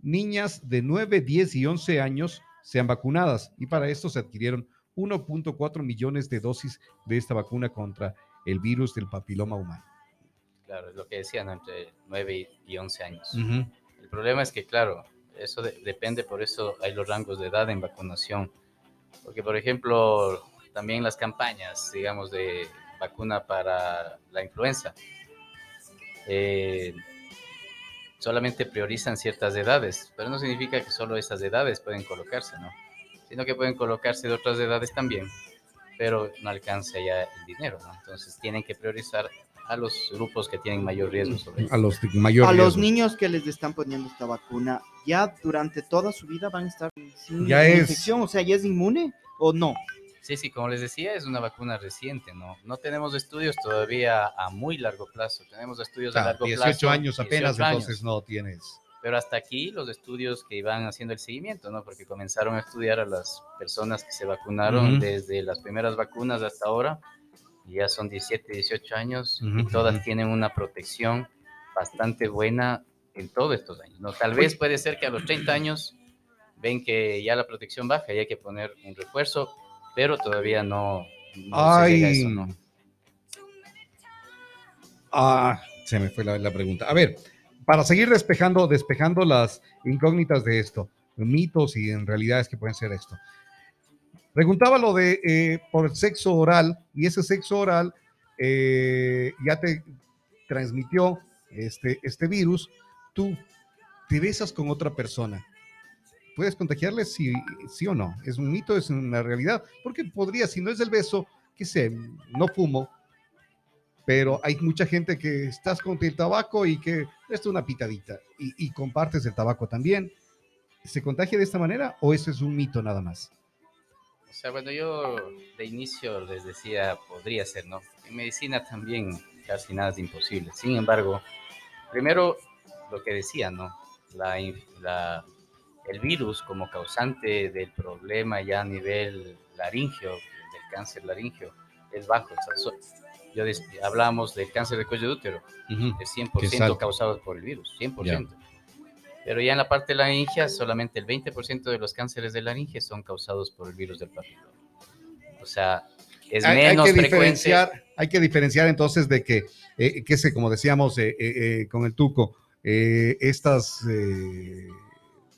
niñas de 9, 10 y 11 años sean vacunadas y para esto se adquirieron 1.4 millones de dosis de esta vacuna contra el virus del papiloma humano. Claro, es lo que decían, entre 9 y 11 años. El problema es que, claro, eso de- depende, por eso hay los rangos de edad en vacunación. Porque, por ejemplo, también las campañas, digamos, de vacuna para la influenza. eh, solamente priorizan ciertas edades, pero no significa que solo esas edades pueden colocarse, ¿no? Sino que pueden colocarse de otras edades también, pero no alcanza ya el dinero, ¿no? Entonces tienen que priorizar a los grupos que tienen mayor riesgo sobre A los mayor A los riesgo. niños que les están poniendo esta vacuna, ¿ya durante toda su vida van a estar sin Ya es- infección? O sea, ¿ya es inmune o no? Sí, sí, como les decía, es una vacuna reciente, ¿no? No tenemos estudios todavía a muy largo plazo, tenemos estudios a Ah, largo 18 plazo. años apenas, 18 años. entonces no tienes. Pero hasta aquí los estudios que iban haciendo el seguimiento, ¿no? Porque comenzaron a estudiar a las personas que se vacunaron Ujú. desde las primeras vacunas hasta ahora, y ya son 17, 18 años, y Ujú, todas ujú. tienen una protección bastante buena en todos estos años, ¿no? Tal vez puede ser que a los 30 años ven que ya la protección baja y hay que poner un refuerzo, pero todavía no, no se llega a Ay. eso, ¿no? Ah, se me fue la, la pregunta. A ver, para seguir despejando, despejando las incógnitas de esto, mitos y en realidades que pueden ser esto. Preguntaba lo de eh, por sexo oral y ese sexo oral eh, ya te transmitió este, este virus. Tú te besas con otra persona. ¿Puedes contagiarle sí, sí o no? ¿Es un mito? ¿Es una realidad? Porque podría, si no es el beso, que sé, no fumo, pero hay mucha gente que estás con el tabaco y que esto es una pitadita y, y compartes el tabaco también. ¿Se contagia de esta manera o eso es un mito nada más? O sea, bueno, yo de inicio les decía, podría ser, ¿no? En medicina también casi nada es imposible. Sin embargo, primero lo que decía, ¿no? La, el virus como causante del problema ya a nivel laringio, del cáncer laringio, es bajo. O sea, yo hablamos del cáncer de cuello de útero, es Que es 100% alto. causado por el virus, 100%. Pero ya en la parte de la laringe, solamente el 20% de los cánceres de laringe son causados por el virus del papiloma. O sea, es Hay, hay menos que frecuente. diferenciar, hay que diferenciar entonces de que, eh, que se, como decíamos eh, eh, eh, con el tuco, eh, estas eh,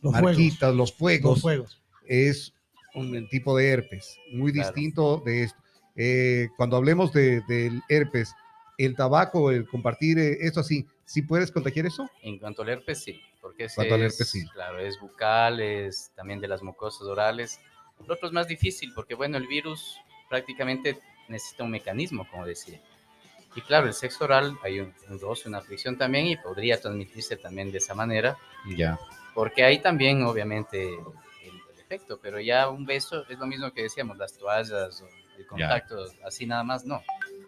Los marquitas, fuegos. los fuegos, Los fuegos. es un tipo de herpes, muy Claro. distinto de esto. Eh, cuando hablemos de- del herpes, el tabaco, el compartir, eh, esto así, ¿sí puedes contagiar eso? En cuanto al herpes, sí. Porque ese es, sí. Claro, es bucal, es también de las mucosas orales. Lo otro es más difícil porque, bueno, el virus prácticamente necesita un mecanismo, como decía. Y claro, el sexo oral, hay un, un roce, una fricción también y podría transmitirse también de esa manera. Ya. Porque ahí también, obviamente, el, el efecto, pero ya un beso es lo mismo que decíamos, las toallas el contacto, así nada más, no.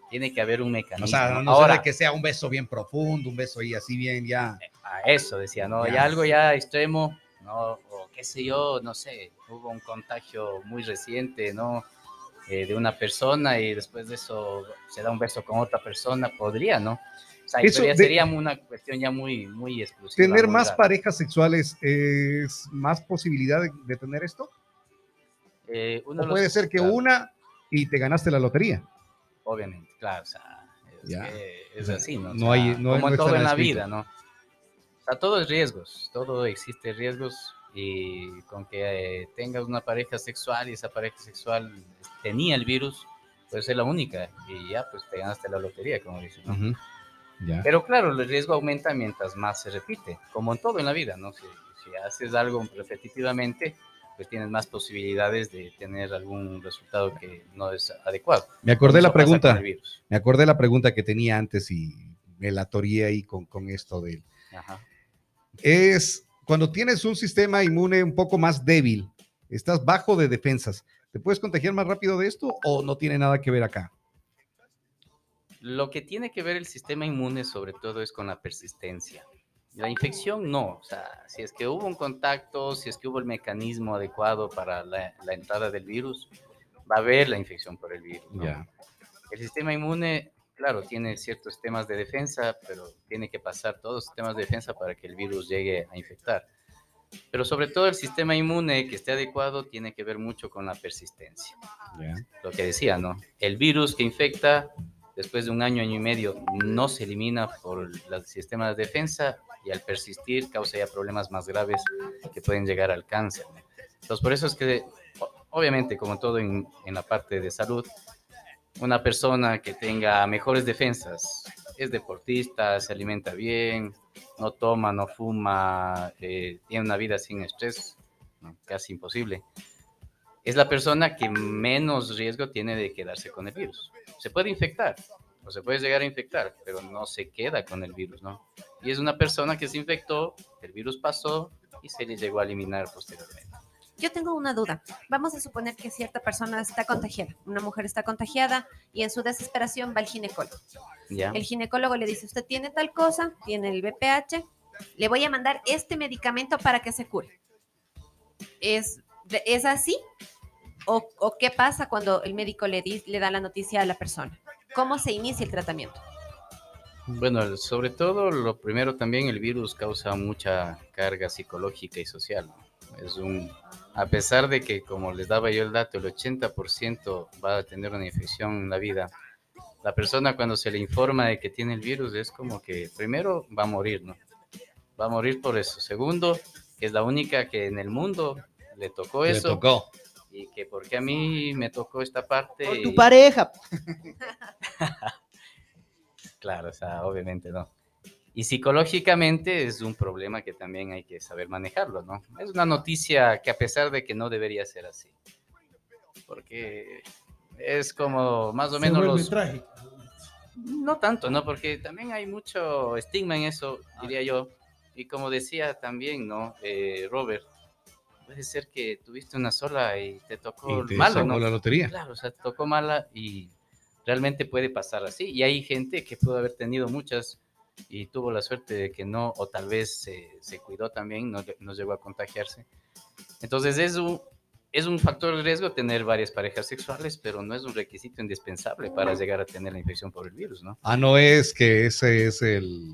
Tiene que haber un mecanismo. O sea, no Ahora, sé de que sea un beso bien profundo, un beso ahí así bien ya. A eso decía, ¿no? Ya. Algo ya extremo, ¿no? O qué sé yo, no sé, hubo un contagio muy reciente, ¿no? Eh, de una persona y después de eso se da un beso con otra persona, podría, ¿no? O sea, Eso de- sería una cuestión ya muy, muy exclusiva. ¿Tener muy más rara. parejas sexuales es más posibilidad de, de tener esto? Eh, uno O de puede los- ser que claro, una y te ganaste la lotería. Obviamente, claro, o sea, es, Ya. que es así, ¿no? O no sea, hay- no- como no en todo en la escrito. vida, ¿no? Sea, todo es riesgos, todo existe riesgos y con que eh, tengas una pareja sexual y esa pareja sexual tenía el virus, pues es la única y ya pues te ganaste la lotería, como dicen. ¿no? Ya. Pero claro, el riesgo aumenta mientras más se repite, como en todo en la vida, ¿no? Si, si haces algo repetitivamente, pues tienes más posibilidades de tener algún resultado que no es adecuado. Me acordé la Eso pregunta, me acordé la pregunta que tenía antes y me la atoré ahí con, con esto de Ajá. Es cuando tienes un sistema inmune un poco más débil, estás bajo de defensas, ¿te puedes contagiar más rápido de esto o no tiene nada que ver acá? Lo que tiene que ver el sistema inmune sobre todo es con la persistencia. La infección no, o sea, si es que hubo un contacto, si es que hubo el mecanismo adecuado para la, la entrada del virus, va a haber la infección por el virus. ¿no? El sistema inmune, claro, tiene ciertos temas de defensa, pero tiene que pasar todos los temas de defensa para que el virus llegue a infectar. Pero sobre todo el sistema inmune que esté adecuado tiene que ver mucho con la persistencia lo que decía, ¿no? El virus que infecta después de un año, año y medio, no se elimina por el sistema de defensa y al persistir causa ya problemas más graves que pueden llegar al cáncer. Entonces, por eso es que, obviamente, como todo en, en la parte de salud, una persona que tenga mejores defensas es deportista, se alimenta bien, no toma, no fuma, eh, tiene una vida sin estrés, casi imposible. Es la persona que menos riesgo tiene de quedarse con el virus. Se puede infectar, o se puede llegar a infectar, pero no se queda con el virus, ¿no? Y es una persona que se infectó, el virus pasó y se le llegó a eliminar posteriormente. Yo tengo una duda. Vamos a suponer que cierta persona está contagiada, una mujer está contagiada y en su desesperación va al ginecólogo. El ginecólogo le dice, usted tiene tal cosa, tiene el VPH, le voy a mandar este medicamento para que se cure. ¿Es, es así? ¿O, o qué pasa cuando el médico le, di- le da la noticia a la persona? ¿Cómo se inicia el tratamiento? Bueno, sobre todo lo primero también el virus causa mucha carga psicológica y social. ¿no? Es un, a pesar de que como les daba yo el dato, el 80% va a tener una infección en la vida. La persona cuando se le informa de que tiene el virus es como que primero va a morir, ¿no? Va a morir por eso. Segundo, que es la única que en el mundo le tocó Le eso tocó. y que porque a mí me tocó esta parte. Por tu y- pareja. Claro, o sea, obviamente no. Y psicológicamente es un problema que también hay que saber manejarlo, ¿no? Es una noticia que a pesar de que no debería ser así, porque es como más o Se menos los... trágico. No tanto, ¿no? Porque también hay mucho estigma en eso, diría yo. Y como decía también, ¿no? Eh, Robert, puede ser que tuviste una sola y te tocó Y te malo, ¿no? la lotería. Claro, o sea, tocó mala y realmente puede pasar así. Y hay gente que pudo haber tenido muchas y tuvo la suerte de que no, o tal vez se, se cuidó también, no, no llegó a contagiarse. Entonces es un, es un factor de riesgo tener varias parejas sexuales, pero no es un requisito indispensable para llegar a tener la infección por el virus, ¿no? Ah, no es que ese es el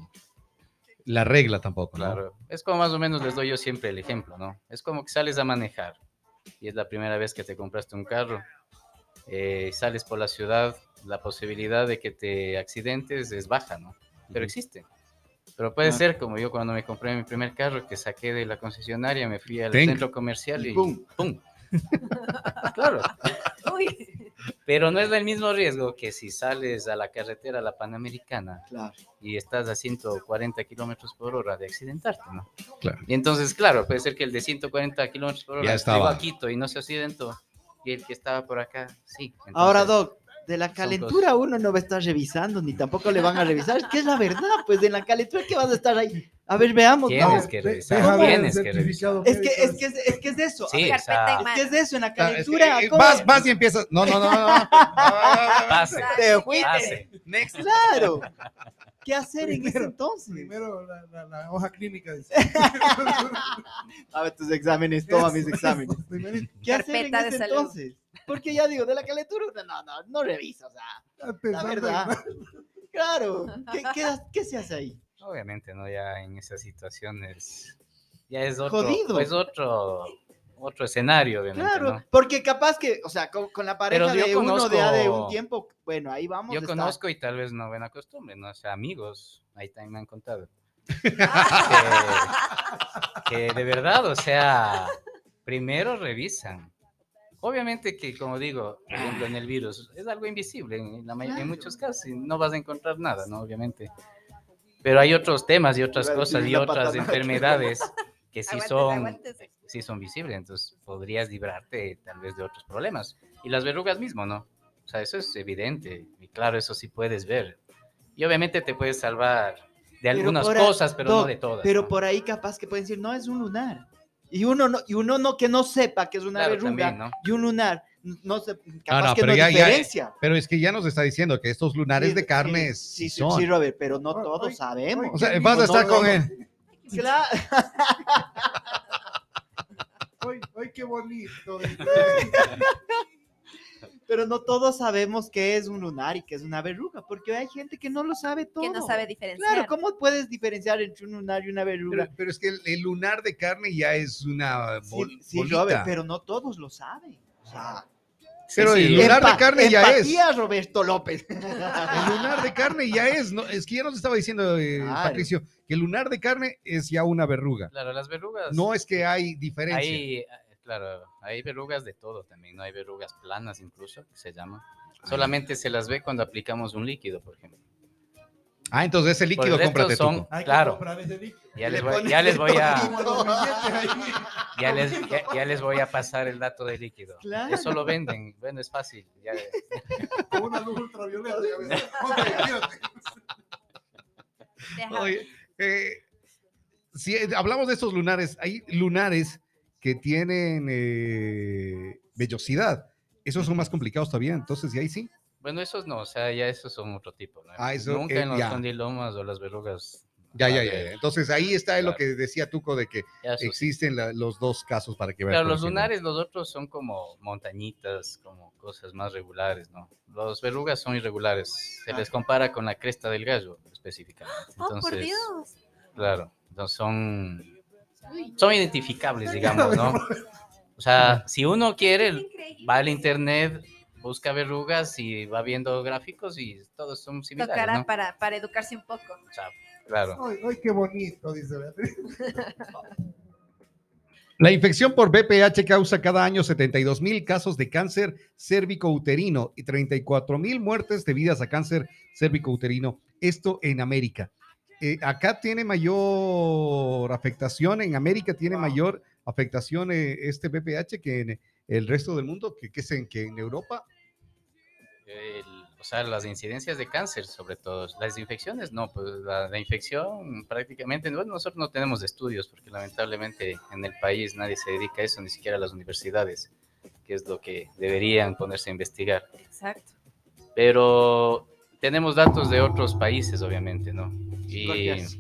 la regla tampoco, ¿no? Claro, es como más o menos les doy yo siempre el ejemplo, ¿no? Es como que sales a manejar y es la primera vez que te compraste un carro, eh, sales por la ciudad, la posibilidad de que te accidentes es baja, ¿no? Pero Ujú. existe. Pero puede Ah. ser como yo cuando me compré mi primer carro, que saqué de la concesionaria, me fui al Tenk. centro comercial y ¡Pum! ¡pum! claro, Uy, pero no es el mismo riesgo que si sales a la carretera, la Panamericana, Claro. y estás a 140 kilómetros por hora de accidentarte, ¿no? Claro. Y entonces, claro, puede ser que el de 140 kilómetros por hora llegó a Quito y no se accidentó, y el que estaba por acá, sí. Ahora, Entonces, Doc, de la calentura uno no va a estar revisando, ni tampoco le van a revisar. Es que es la verdad, pues de la calentura que vas a estar ahí. A ver, veamos. Tienes vamos. que revisar, tienes que Es que, es, que es, es que es de eso. Sí, ver, o sea, carpeta en es que es de eso, en la Ah, es que, calentura. eh, vas, vas y empiezas. No, no, no, no. no. Pase, Te fuiste. pase. Next. Claro. ¿Qué hacer en ese Primero- entonces? Primero la, la- la hoja clínica. dice. A ver tus exámenes, toma mis exámenes. ¿Qué hacer en ese entonces? Porque ya digo, de la calentura, no, no, no revisa, o sea, ya la verdad. Claro, ¿qué, qué, qué se hace ahí? Obviamente, ¿no? Ya en esas situaciones, ya es otro, Jodido. pues otro, otro escenario, obviamente, Claro, ¿no? porque capaz que, o sea, con, con la pareja de uno de, de un conozco- tiempo, bueno, ahí vamos. Yo conozco y tal vez no buena costumbre, ¿no? O sea, amigos, ahí también me han contado. que, que de verdad, o sea, primero revisan. Obviamente que, como digo, por ejemplo, en el virus, es algo invisible en, la en muchos casos y no vas a encontrar nada, ¿no? Obviamente. Pero hay otros temas y otras cosas y otras enfermedades que sí Aguántese, son. Sí son visibles, entonces podrías librarte tal vez de otros problemas. Y las verrugas mismo, ¿no? O sea, eso es evidente. Y claro, eso sí puedes ver. Y obviamente te puedes salvar de Pero algunas ahí- cosas, pero Doc, no de todas. Pero ¿no? por ahí capaz que pueden decir, no, es un lunar. Y uno no, y uno no que no sepa que es una Claro, verruga también, ¿no? y un lunar, no se, capaz Ah, no, que pero no ya- ya- diferencia. Pero es que ya nos está diciendo que estos lunares Sí, de sí, carne sí, sí, son. sí, Robert, pero no todos sabemos. o sea, ¿quién vas a estar no, con no? él. Claro. Ay, ay, qué bonito. Pero no todos sabemos qué es un lunar y qué es una verruga, porque hay gente que no lo sabe todo. que no sabe diferenciar. Claro, ¿cómo puedes diferenciar entre un lunar y una verruga? Pero, pero es que el, el lunar de carne ya es una bol- Sí, sí, bolita. Robert, pero no todos lo saben. O sea, Pero Sí, el lunar de carne ya es. Roberto López. El lunar de carne ya es. ¿no? Es que ya nos estaba diciendo eh, Claro. Patricio que el lunar de carne es ya una verruga. Claro, las verrugas. No es que hay diferencia. Hay, eh, claro, hay verrugas de todo también, ¿no? Hay verrugas planas incluso, que se llaman. Solamente se las ve cuando aplicamos un líquido, por ejemplo. Ah, entonces ese el líquido resto cómprate son, tú. Hay que claro, comprar ese líquido. ya Le les, voy, ya les voy a, ya les, ya, ya les voy a pasar el dato del líquido. Claro. Eso lo venden, bueno, es fácil. ya- Con una luz ultravioleta. Oye, eh, si eh, hablamos de estos lunares, hay lunares que tienen eh, vellosidad. Esos son más complicados todavía, entonces, y ahí sí. Bueno, esos no, o sea, ya esos son otro tipo. ¿no? Ah, eso, Nunca eh, en los ya. condilomas o las verrugas. Ya, ya, ya. Entonces ahí está lo Claro. que decía Tuco de que existen la- los dos casos para que vean. Claro, los lunares, los otros son como montañitas, como cosas más regulares, ¿no? Los verrugas son irregulares. Se les compara con la cresta del gallo, específicamente. Oh, por Entonces, Dios. claro, entonces son, son identificables, digamos, ¿no? O sea, si uno quiere, va al internet, busca verrugas y va viendo gráficos y todos son similares, Tocará ¿no? para, para educarse un poco. O sea, claro. Ay, ay, qué bonito, dice Beatriz. La infección por BPH causa cada año 72 mil casos de cáncer cérvico-uterino y 34 mil muertes debidas a cáncer cérvico-uterino. Esto en América. Eh, acá tiene mayor afectación, en América tiene mayor afectación eh, este BPH que en el resto del mundo, que, que es en, que en Europa. el- o sea, las incidencias de cáncer, sobre todo. Las infecciones, no, pues la, la infección prácticamente, bueno, nosotros no tenemos estudios porque lamentablemente en el país nadie se dedica a eso, ni siquiera las universidades, que es lo que deberían ponerse a investigar. Exacto. Pero tenemos datos de otros países, obviamente, ¿no? Y, Gracias.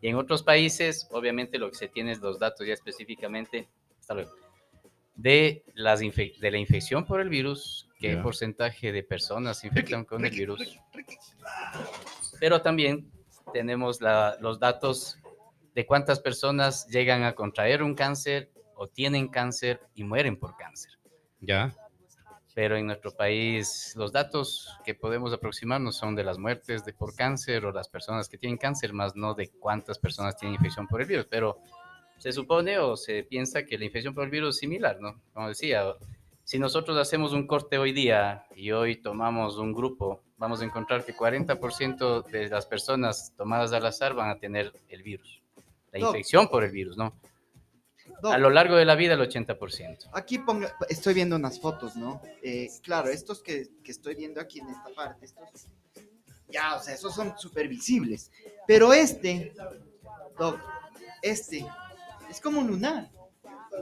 y en otros países, obviamente, lo que se tiene es los datos ya específicamente, hasta luego, de, las infe- de la infección por el virus, qué porcentaje de personas se infectan con el virus. Pero también tenemos la- los datos de cuántas personas llegan a contraer un cáncer o tienen cáncer y mueren por cáncer Ya. pero en nuestro país los datos que podemos aproximarnos son de las muertes de por cáncer o las personas que tienen cáncer, más no de cuántas personas tienen infección por el virus, pero se supone o se piensa que la infección por el virus es similar, ¿no? Como decía, si nosotros hacemos un corte hoy día y hoy tomamos un grupo, vamos a encontrar que 40% de las personas tomadas al azar van a tener el virus, la Doc. infección por el virus, ¿no? Doc, A lo largo de la vida el 80%. Aquí ponga, estoy viendo unas fotos, ¿no? Eh, claro, estos que, que estoy viendo aquí en esta parte, estos, ya, o sea, esos son súper visibles. Pero este, Doc, este, es como un lunar.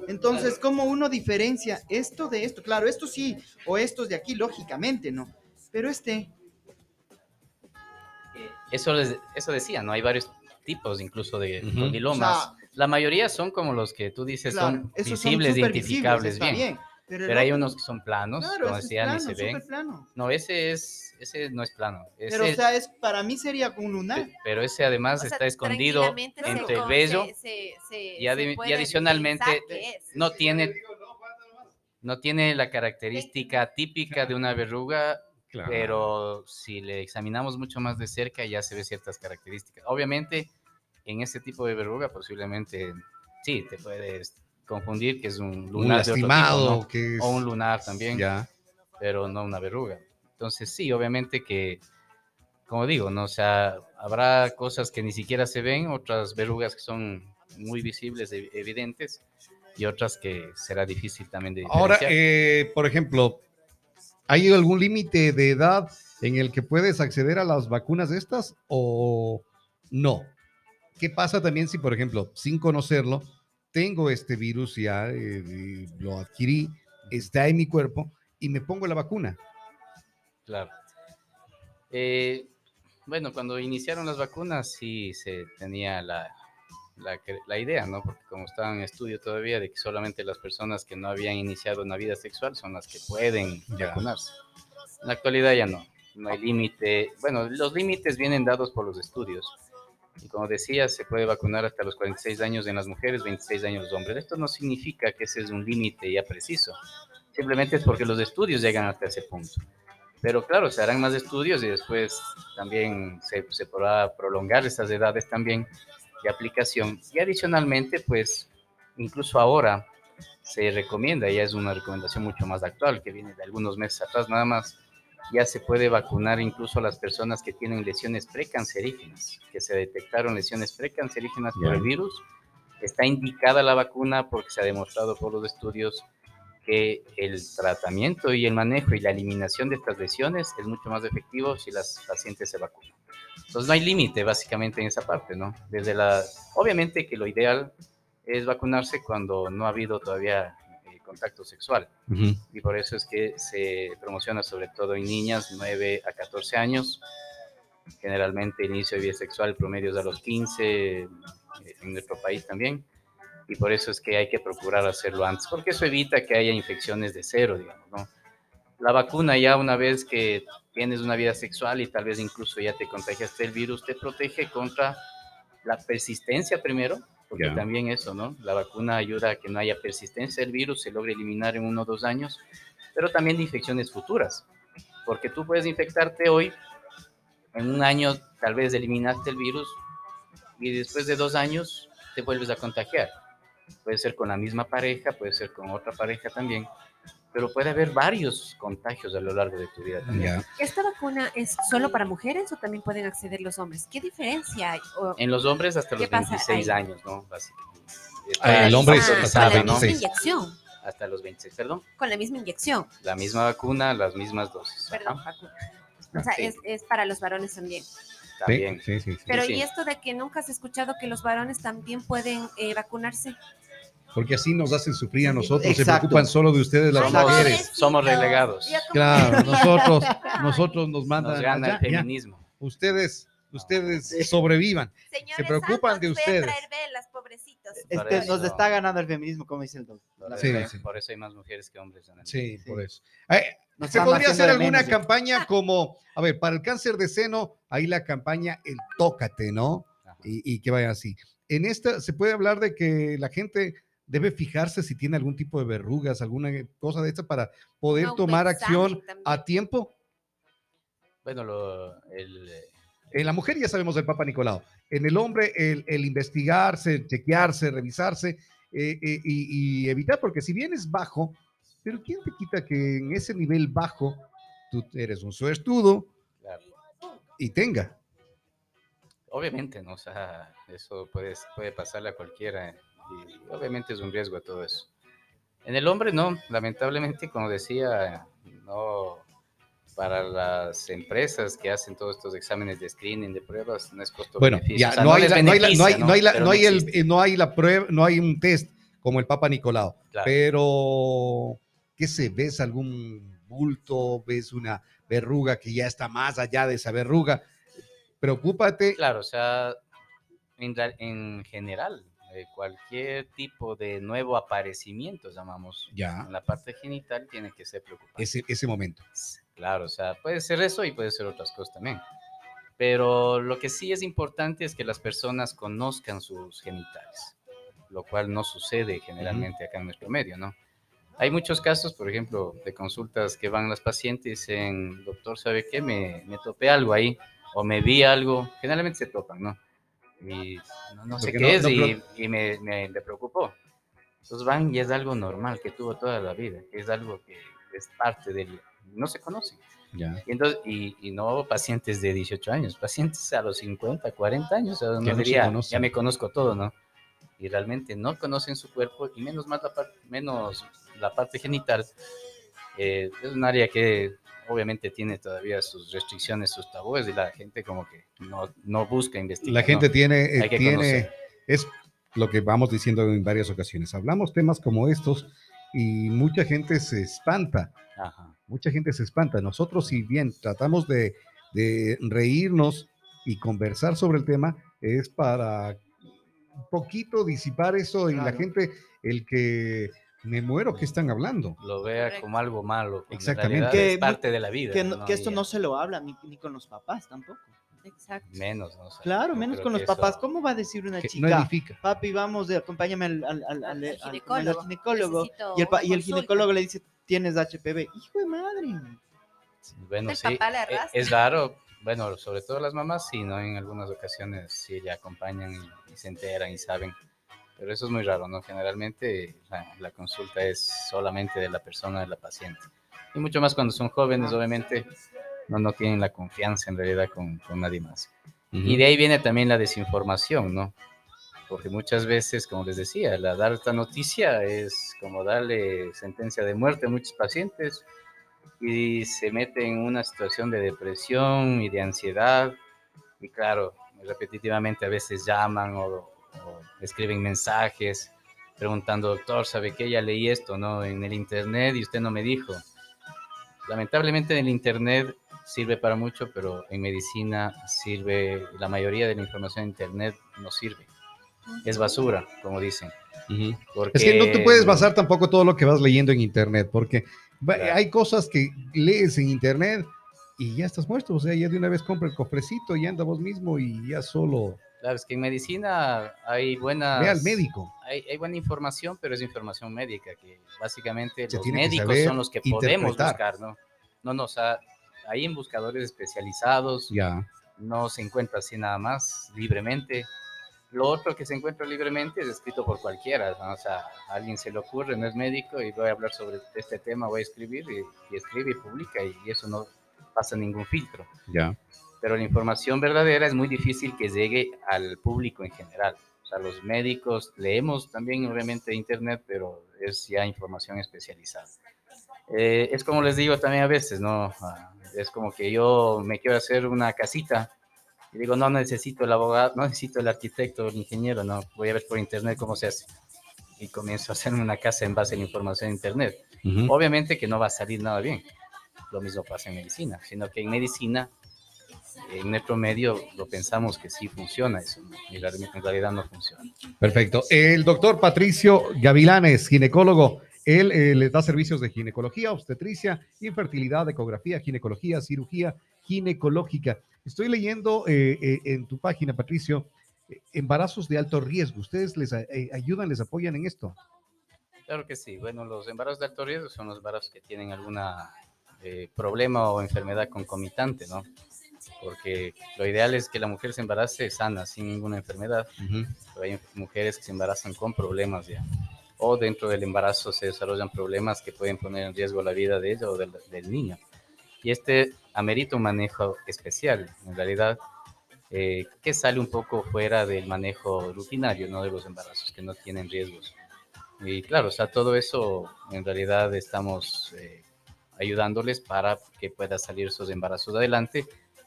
Entonces, ¿cómo uno diferencia esto de esto? Claro, esto sí, o estos de aquí, lógicamente, ¿no? Pero este, Eso, les- eso decía, ¿no? Hay varios tipos incluso de condilomas. O sea, la mayoría son como los que tú dices, claro, son son visibles, súper identificables bien. Pero, Pero hay otro- unos que son planos, claro, como decían, y plano, se ven. plano. No, ese es, ese no es plano. Ese, Pero, o sea, es, para mí sería un lunar. pe- pero ese además O sea, está escondido entre el vello. se- se- se- y adi- y adicionalmente. No tiene, no tiene la característica típica de una verruga, Claro. pero si le examinamos mucho más de cerca ya se ve ciertas características. Obviamente, en este tipo de verruga posiblemente sí te puedes confundir que es un un lunar de otro tipo, lastimado ¿no? que es. o un lunar también, Ya. pero no una verruga. Entonces sí, obviamente que, como digo, no, o sea, habrá cosas que ni siquiera se ven, otras verrugas que son muy visibles, evidentes, y otras que será difícil también de Ahora, diferenciar. eh, por ejemplo, ¿hay algún límite de edad en el que puedes acceder a las vacunas de estas o no? ¿Qué pasa también si, por ejemplo, sin conocerlo, tengo este virus ya, eh, lo adquirí, está en mi cuerpo y me pongo la vacuna? Claro. Eh, bueno, cuando iniciaron las vacunas sí se tenía la, la, cre- la idea, ¿no? Porque como estaba en estudio todavía de que solamente las personas que no habían iniciado una vida sexual son las que pueden Ya. vacunarse. En la actualidad ya no, no hay límite. Bueno, los límites vienen dados por los estudios. Y como decía, se puede vacunar hasta los 46 años en las mujeres, 26 años en los hombres. Esto no significa que ese es un límite ya preciso. Simplemente es porque los estudios llegan hasta ese punto. Pero claro, se harán más estudios y después también se, se podrá prolongar esas edades también de aplicación. Y adicionalmente, pues, incluso ahora se recomienda, ya es una recomendación mucho más actual, que viene de algunos meses atrás nada más, ya se puede vacunar incluso a las personas que tienen lesiones precancerígenas, que se detectaron lesiones precancerígenas por el virus. Está indicada la vacuna porque se ha demostrado por los estudios que el tratamiento y el manejo y la eliminación de estas lesiones es mucho más efectivo si las pacientes se vacunan. Entonces no hay límite básicamente en esa parte, ¿no? Desde la, obviamente que lo ideal es vacunarse cuando no ha habido todavía contacto sexual y por eso es que se promociona sobre todo en niñas 9 a 14 años. Generalmente inicio de vida sexual promedio es a los 15 eh, en nuestro país también y por eso es que hay que procurar hacerlo antes porque eso evita que haya infecciones de cero, digamos, ¿no? La vacuna ya una vez que tienes una vida sexual y tal vez incluso ya te contagiaste el virus, te protege contra la persistencia primero, porque Ya. también eso, ¿no? La vacuna ayuda a que no haya persistencia del virus, se logre eliminar en uno o dos años, pero también de infecciones futuras, porque tú puedes infectarte hoy, en un año tal vez eliminaste el virus y después de dos años te vuelves a contagiar. Puede ser con la misma pareja, puede ser con otra pareja también, pero puede haber varios contagios a lo largo de tu vida también. Ya. ¿Esta vacuna es solo para mujeres o también pueden acceder los hombres? ¿Qué diferencia hay? O- En los hombres hasta ¿Qué los pasa 26 ahí? años, ¿no? Básicamente. Ah, el hombre es Ah, hasta con sabe, la ¿no? misma inyección, Hasta los 26, perdón. con la misma inyección, La misma vacuna, las mismas dosis. perdón, Ajá, vacuna. O sea, Sí. es, es para los varones también. También. Sí, sí, sí. Pero sí. ¿y esto de que nunca has escuchado que los varones también pueden eh, vacunarse? Porque así nos hacen sufrir a nosotros, se preocupan solo de ustedes las Somos- mujeres. somos relegados. Claro, nosotros, nosotros nos mandan Nos gana el ya. feminismo. Ustedes, ustedes Sí. sobrevivan. Señores Se preocupan santos, de ustedes. traer velas, pobrecitos. Por Este, nos está ganando el feminismo, como dice el doctor. Por Sí. Por eso hay más mujeres que hombres. en el Sí, Sí. por eso. Ay, Nos ¿Se podría hacer alguna menos ya. campaña como, a ver, para el cáncer de seno, ahí la campaña El Tócate, ¿no? Y, y que vaya así. En esta se puede hablar de que la gente debe fijarse si tiene algún tipo de verrugas, alguna cosa de esta para poder No, tomar acción también. a tiempo. Bueno, lo, el, eh, En la mujer ya sabemos del Papa Nicolau. En el hombre, el, el investigarse, chequearse, revisarse eh, eh, y, y evitar, porque si bien es bajo, pero ¿quién te quita que en ese nivel bajo tú eres un suertudo claro. y tenga? Obviamente, ¿no? O sea, eso puede, puede pasarle a cualquiera y obviamente es un riesgo todo eso. En el hombre no, lamentablemente, como decía, no para las empresas que hacen todos estos exámenes de screening, de pruebas, no es costo Bueno, ya no, hay la, prueba, no hay un test como el Papa Nicolau, Claro. pero ¿qué se ves algún bulto, ves una verruga que ya está más allá de esa verruga? Preocúpate. Claro, o sea, en general, eh, cualquier tipo de nuevo aparecimiento, llamamos, Ya, en la parte genital tiene que ser preocupante. ese, ese momento. Claro, o sea, puede ser eso y puede ser otras cosas también. Pero lo que sí es importante es que las personas conozcan sus genitales, lo cual no sucede generalmente acá en nuestro medio, ¿no? Hay muchos casos, por ejemplo, de consultas que van las pacientes dicen, doctor, ¿sabe qué? Me, me topé algo ahí o me vi algo. Generalmente se topan, ¿no? Y no, no sé qué no- es no y, me, me, me preocupó. Entonces van y es algo normal que tuvo toda la vida, que es algo que es parte del... No se conoce. Ya. Y, entonces, y, y no pacientes de 18 años, pacientes a los 50, 40 años, o sea, diría, conocen. ya me conozco todo, ¿no? Y realmente no conocen su cuerpo y menos más la, par- menos la parte genital. eh, es un área que obviamente tiene todavía sus restricciones, sus tabúes y la gente como que no, no busca investigar. La gente ¿no? tiene, eh, tiene, conocer. es lo que vamos diciendo en varias ocasiones. Hablamos temas como estos y mucha gente se espanta. Ajá. mucha gente se espanta. Nosotros, si bien tratamos de, de reírnos y conversar sobre el tema, es para un poquito disipar eso y la gente, el que me muero, ¿qué están hablando? Lo vea como algo malo. Exactamente. Que es parte de la vida. Que, no- que esto no se lo habla ni, ni con los papás tampoco. Exacto. Menos, ¿no? Sea, Claro, yo menos con los papás. eso- ¿Cómo va a decir una Que chica? no edifica. Papi, vamos, de, acompáñame al, al, al, al- ginecólogo. al ginecólogo. Y el, y el ginecólogo le dice, tienes HPV. Hijo de madre. Bueno, El sí, papá le e- arrastra. es raro, bueno, sobre todo las mamás, sí, ¿no? En algunas ocasiones sí le acompañan y, y se enteran y saben, pero eso es muy raro, ¿no? Generalmente la, la consulta es solamente de la persona, de la paciente. Y mucho más cuando son jóvenes, obviamente, no, no tienen la confianza en realidad con, con nadie más. Y de ahí viene también la desinformación, ¿no? Porque muchas veces, como les decía, la dar esta noticia es como darle sentencia de muerte a muchos pacientes y se meten en una situación de depresión y de ansiedad. Y claro, repetitivamente a veces llaman o, o escriben mensajes preguntando, doctor, ¿sabe qué? Ya leí esto, ¿no? En el internet y usted no me dijo. Lamentablemente en el internet sirve para mucho, pero en medicina sirve, la mayoría de la información en internet no sirve. Es basura, como dicen. Es que no te puedes basar tampoco todo lo que vas leyendo en internet, porque Claro. hay cosas que lees en internet y ya estás muerto. O sea, ya de una vez compra el cofrecito y anda vos mismo y ya solo Claro, es que en medicina hay buenas... ve al médico. Hay, hay buena información, pero es información médica, que básicamente Se los médicos son los que podemos buscar, ¿no? No, no, o sea, hay en buscadores especializados, Ya. no se encuentra así nada más libremente. Lo otro que se encuentra libremente es escrito por cualquiera, ¿no? o sea, a alguien se le ocurre, no es médico y voy a hablar sobre este tema, voy a escribir y, y escribe y publica y, y eso no pasa ningún filtro. Ya. Pero la información verdadera es muy difícil que llegue al público en general. O sea, los médicos leemos también obviamente internet, pero es ya información especializada. Eh, es como les digo también a veces, ¿no? Ah, Es como que yo me quiero hacer una casita y digo, no necesito el abogado, no necesito el arquitecto el ingeniero, no, voy a ver por internet cómo se hace. Y comienzo a hacer una casa en base a la información de internet. Ujú. Obviamente que no va a salir nada bien. Lo mismo pasa en medicina, sino que en medicina, en nuestro medio, lo pensamos que sí funciona eso, y la- en realidad no funciona. Perfecto. El doctor Patricio Gavilanes, ginecólogo. Él eh, les da servicios de ginecología, obstetricia, infertilidad, ecografía, ginecología, cirugía ginecológica. Estoy leyendo eh, eh, en tu página, Patricio, eh, embarazos de alto riesgo. ¿Ustedes les eh, ayudan, les apoyan en esto? Claro que sí. Bueno, los embarazos de alto riesgo son los embarazos que tienen algún problema o enfermedad concomitante, ¿no? Porque lo ideal es que la mujer se embarace sana, sin ninguna enfermedad. Pero hay mujeres que se embarazan con problemas ya. O dentro del embarazo se desarrollan problemas que pueden poner en riesgo la vida de ella o del, del niño. Y este amerita un manejo especial, en realidad, eh, que sale un poco fuera del manejo rutinario, ¿no? De los embarazos, que no tienen riesgos. Y claro, o sea, todo eso en realidad estamos eh, ayudándoles para que pueda salir esos embarazos adelante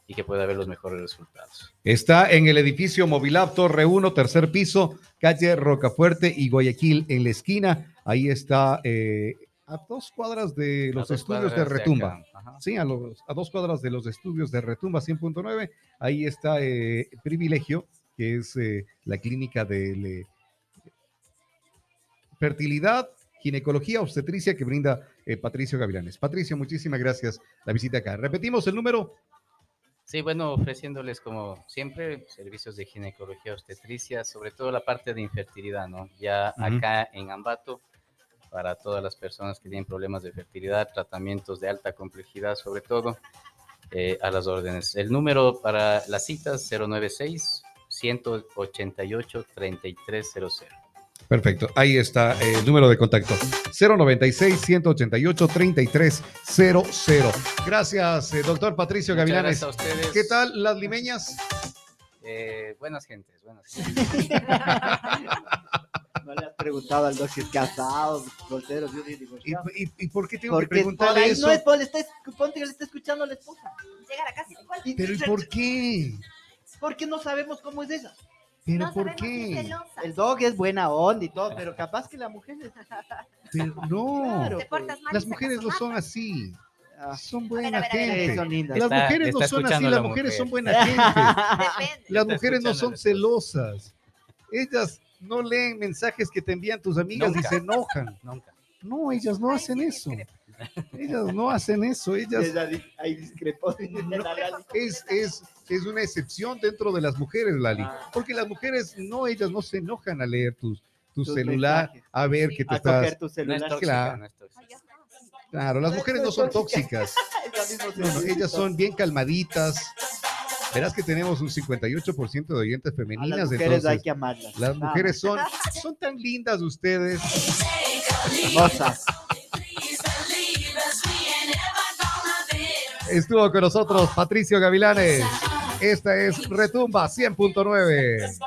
y que pueda haber los mejores resultados. Está en el edificio Movilab Torre 1, tercer piso, calle Rocafuerte y Guayaquil, en la esquina. Ahí está eh, a dos cuadras de los estudios de Retumba. Sí, a, los, a dos cuadras de los estudios de Retumba 100.9. Ahí está eh, Privilegio, que es eh, la clínica de fertilidad, ginecología, obstetricia que brinda eh, Patricio Gavilanes. Patricio, muchísimas gracias la visita acá. Repetimos el número. Sí, bueno, ofreciéndoles como siempre servicios de ginecología obstetricia, sobre todo la parte de infertilidad, ¿no? Ya acá en Ambato, para todas las personas que tienen problemas de fertilidad, tratamientos de alta complejidad, sobre todo, eh, a las órdenes. El número para las citas 096 188 3300. Perfecto, ahí está eh, el número de contacto. 096-188-3300. Gracias, eh, doctor Patricio Muchas Gavilanes. gracias a ustedes. ¿Qué tal las limeñas? Eh, buenas gentes, buenas gentes. No le has preguntado al doc si es casado, soltero, viudo y ¿Y, divorciado. y, y por qué tengo que Porque por preguntarle ahí eso? no es, por, le está, ponte que le está escuchando a la esposa. Llega a la casa Pero ¿y por qué? Porque no sabemos cómo es ella. ¿Pero No por es qué? El dog es buena onda y todo, pero capaz que la mujer. Pero no, Claro. Te portas mal y las mujeres no son así. Son buena gente. Las mujeres no son así, las la mujeres mujer. son buena gente. Las mujeres no son celosas. Ellas no leen mensajes que te envían tus amigas y se enojan. Nunca. No, ellas no Ay, hacen sí, eso. Ellas no hacen eso. Ellas Ahí discrepó. es, es, es una excepción dentro de las mujeres, Lali. Ah. Porque las mujeres no, ellas no se enojan a leer tus, tu Tus celular, mensajes. a ver Sí. que te A estás. tu No es celular. tóxica, Claro. no es sí. Claro, las mujeres no son tóxicas. No, no, ellas son bien calmaditas. Verás que tenemos un 58% de oyentes A femeninas, las mujeres hay que amarlas. las mujeres son, son tan lindas ustedes. Hermosas. Estuvo con nosotros Patricio Gavilanes. Esta es Retumba 100.9.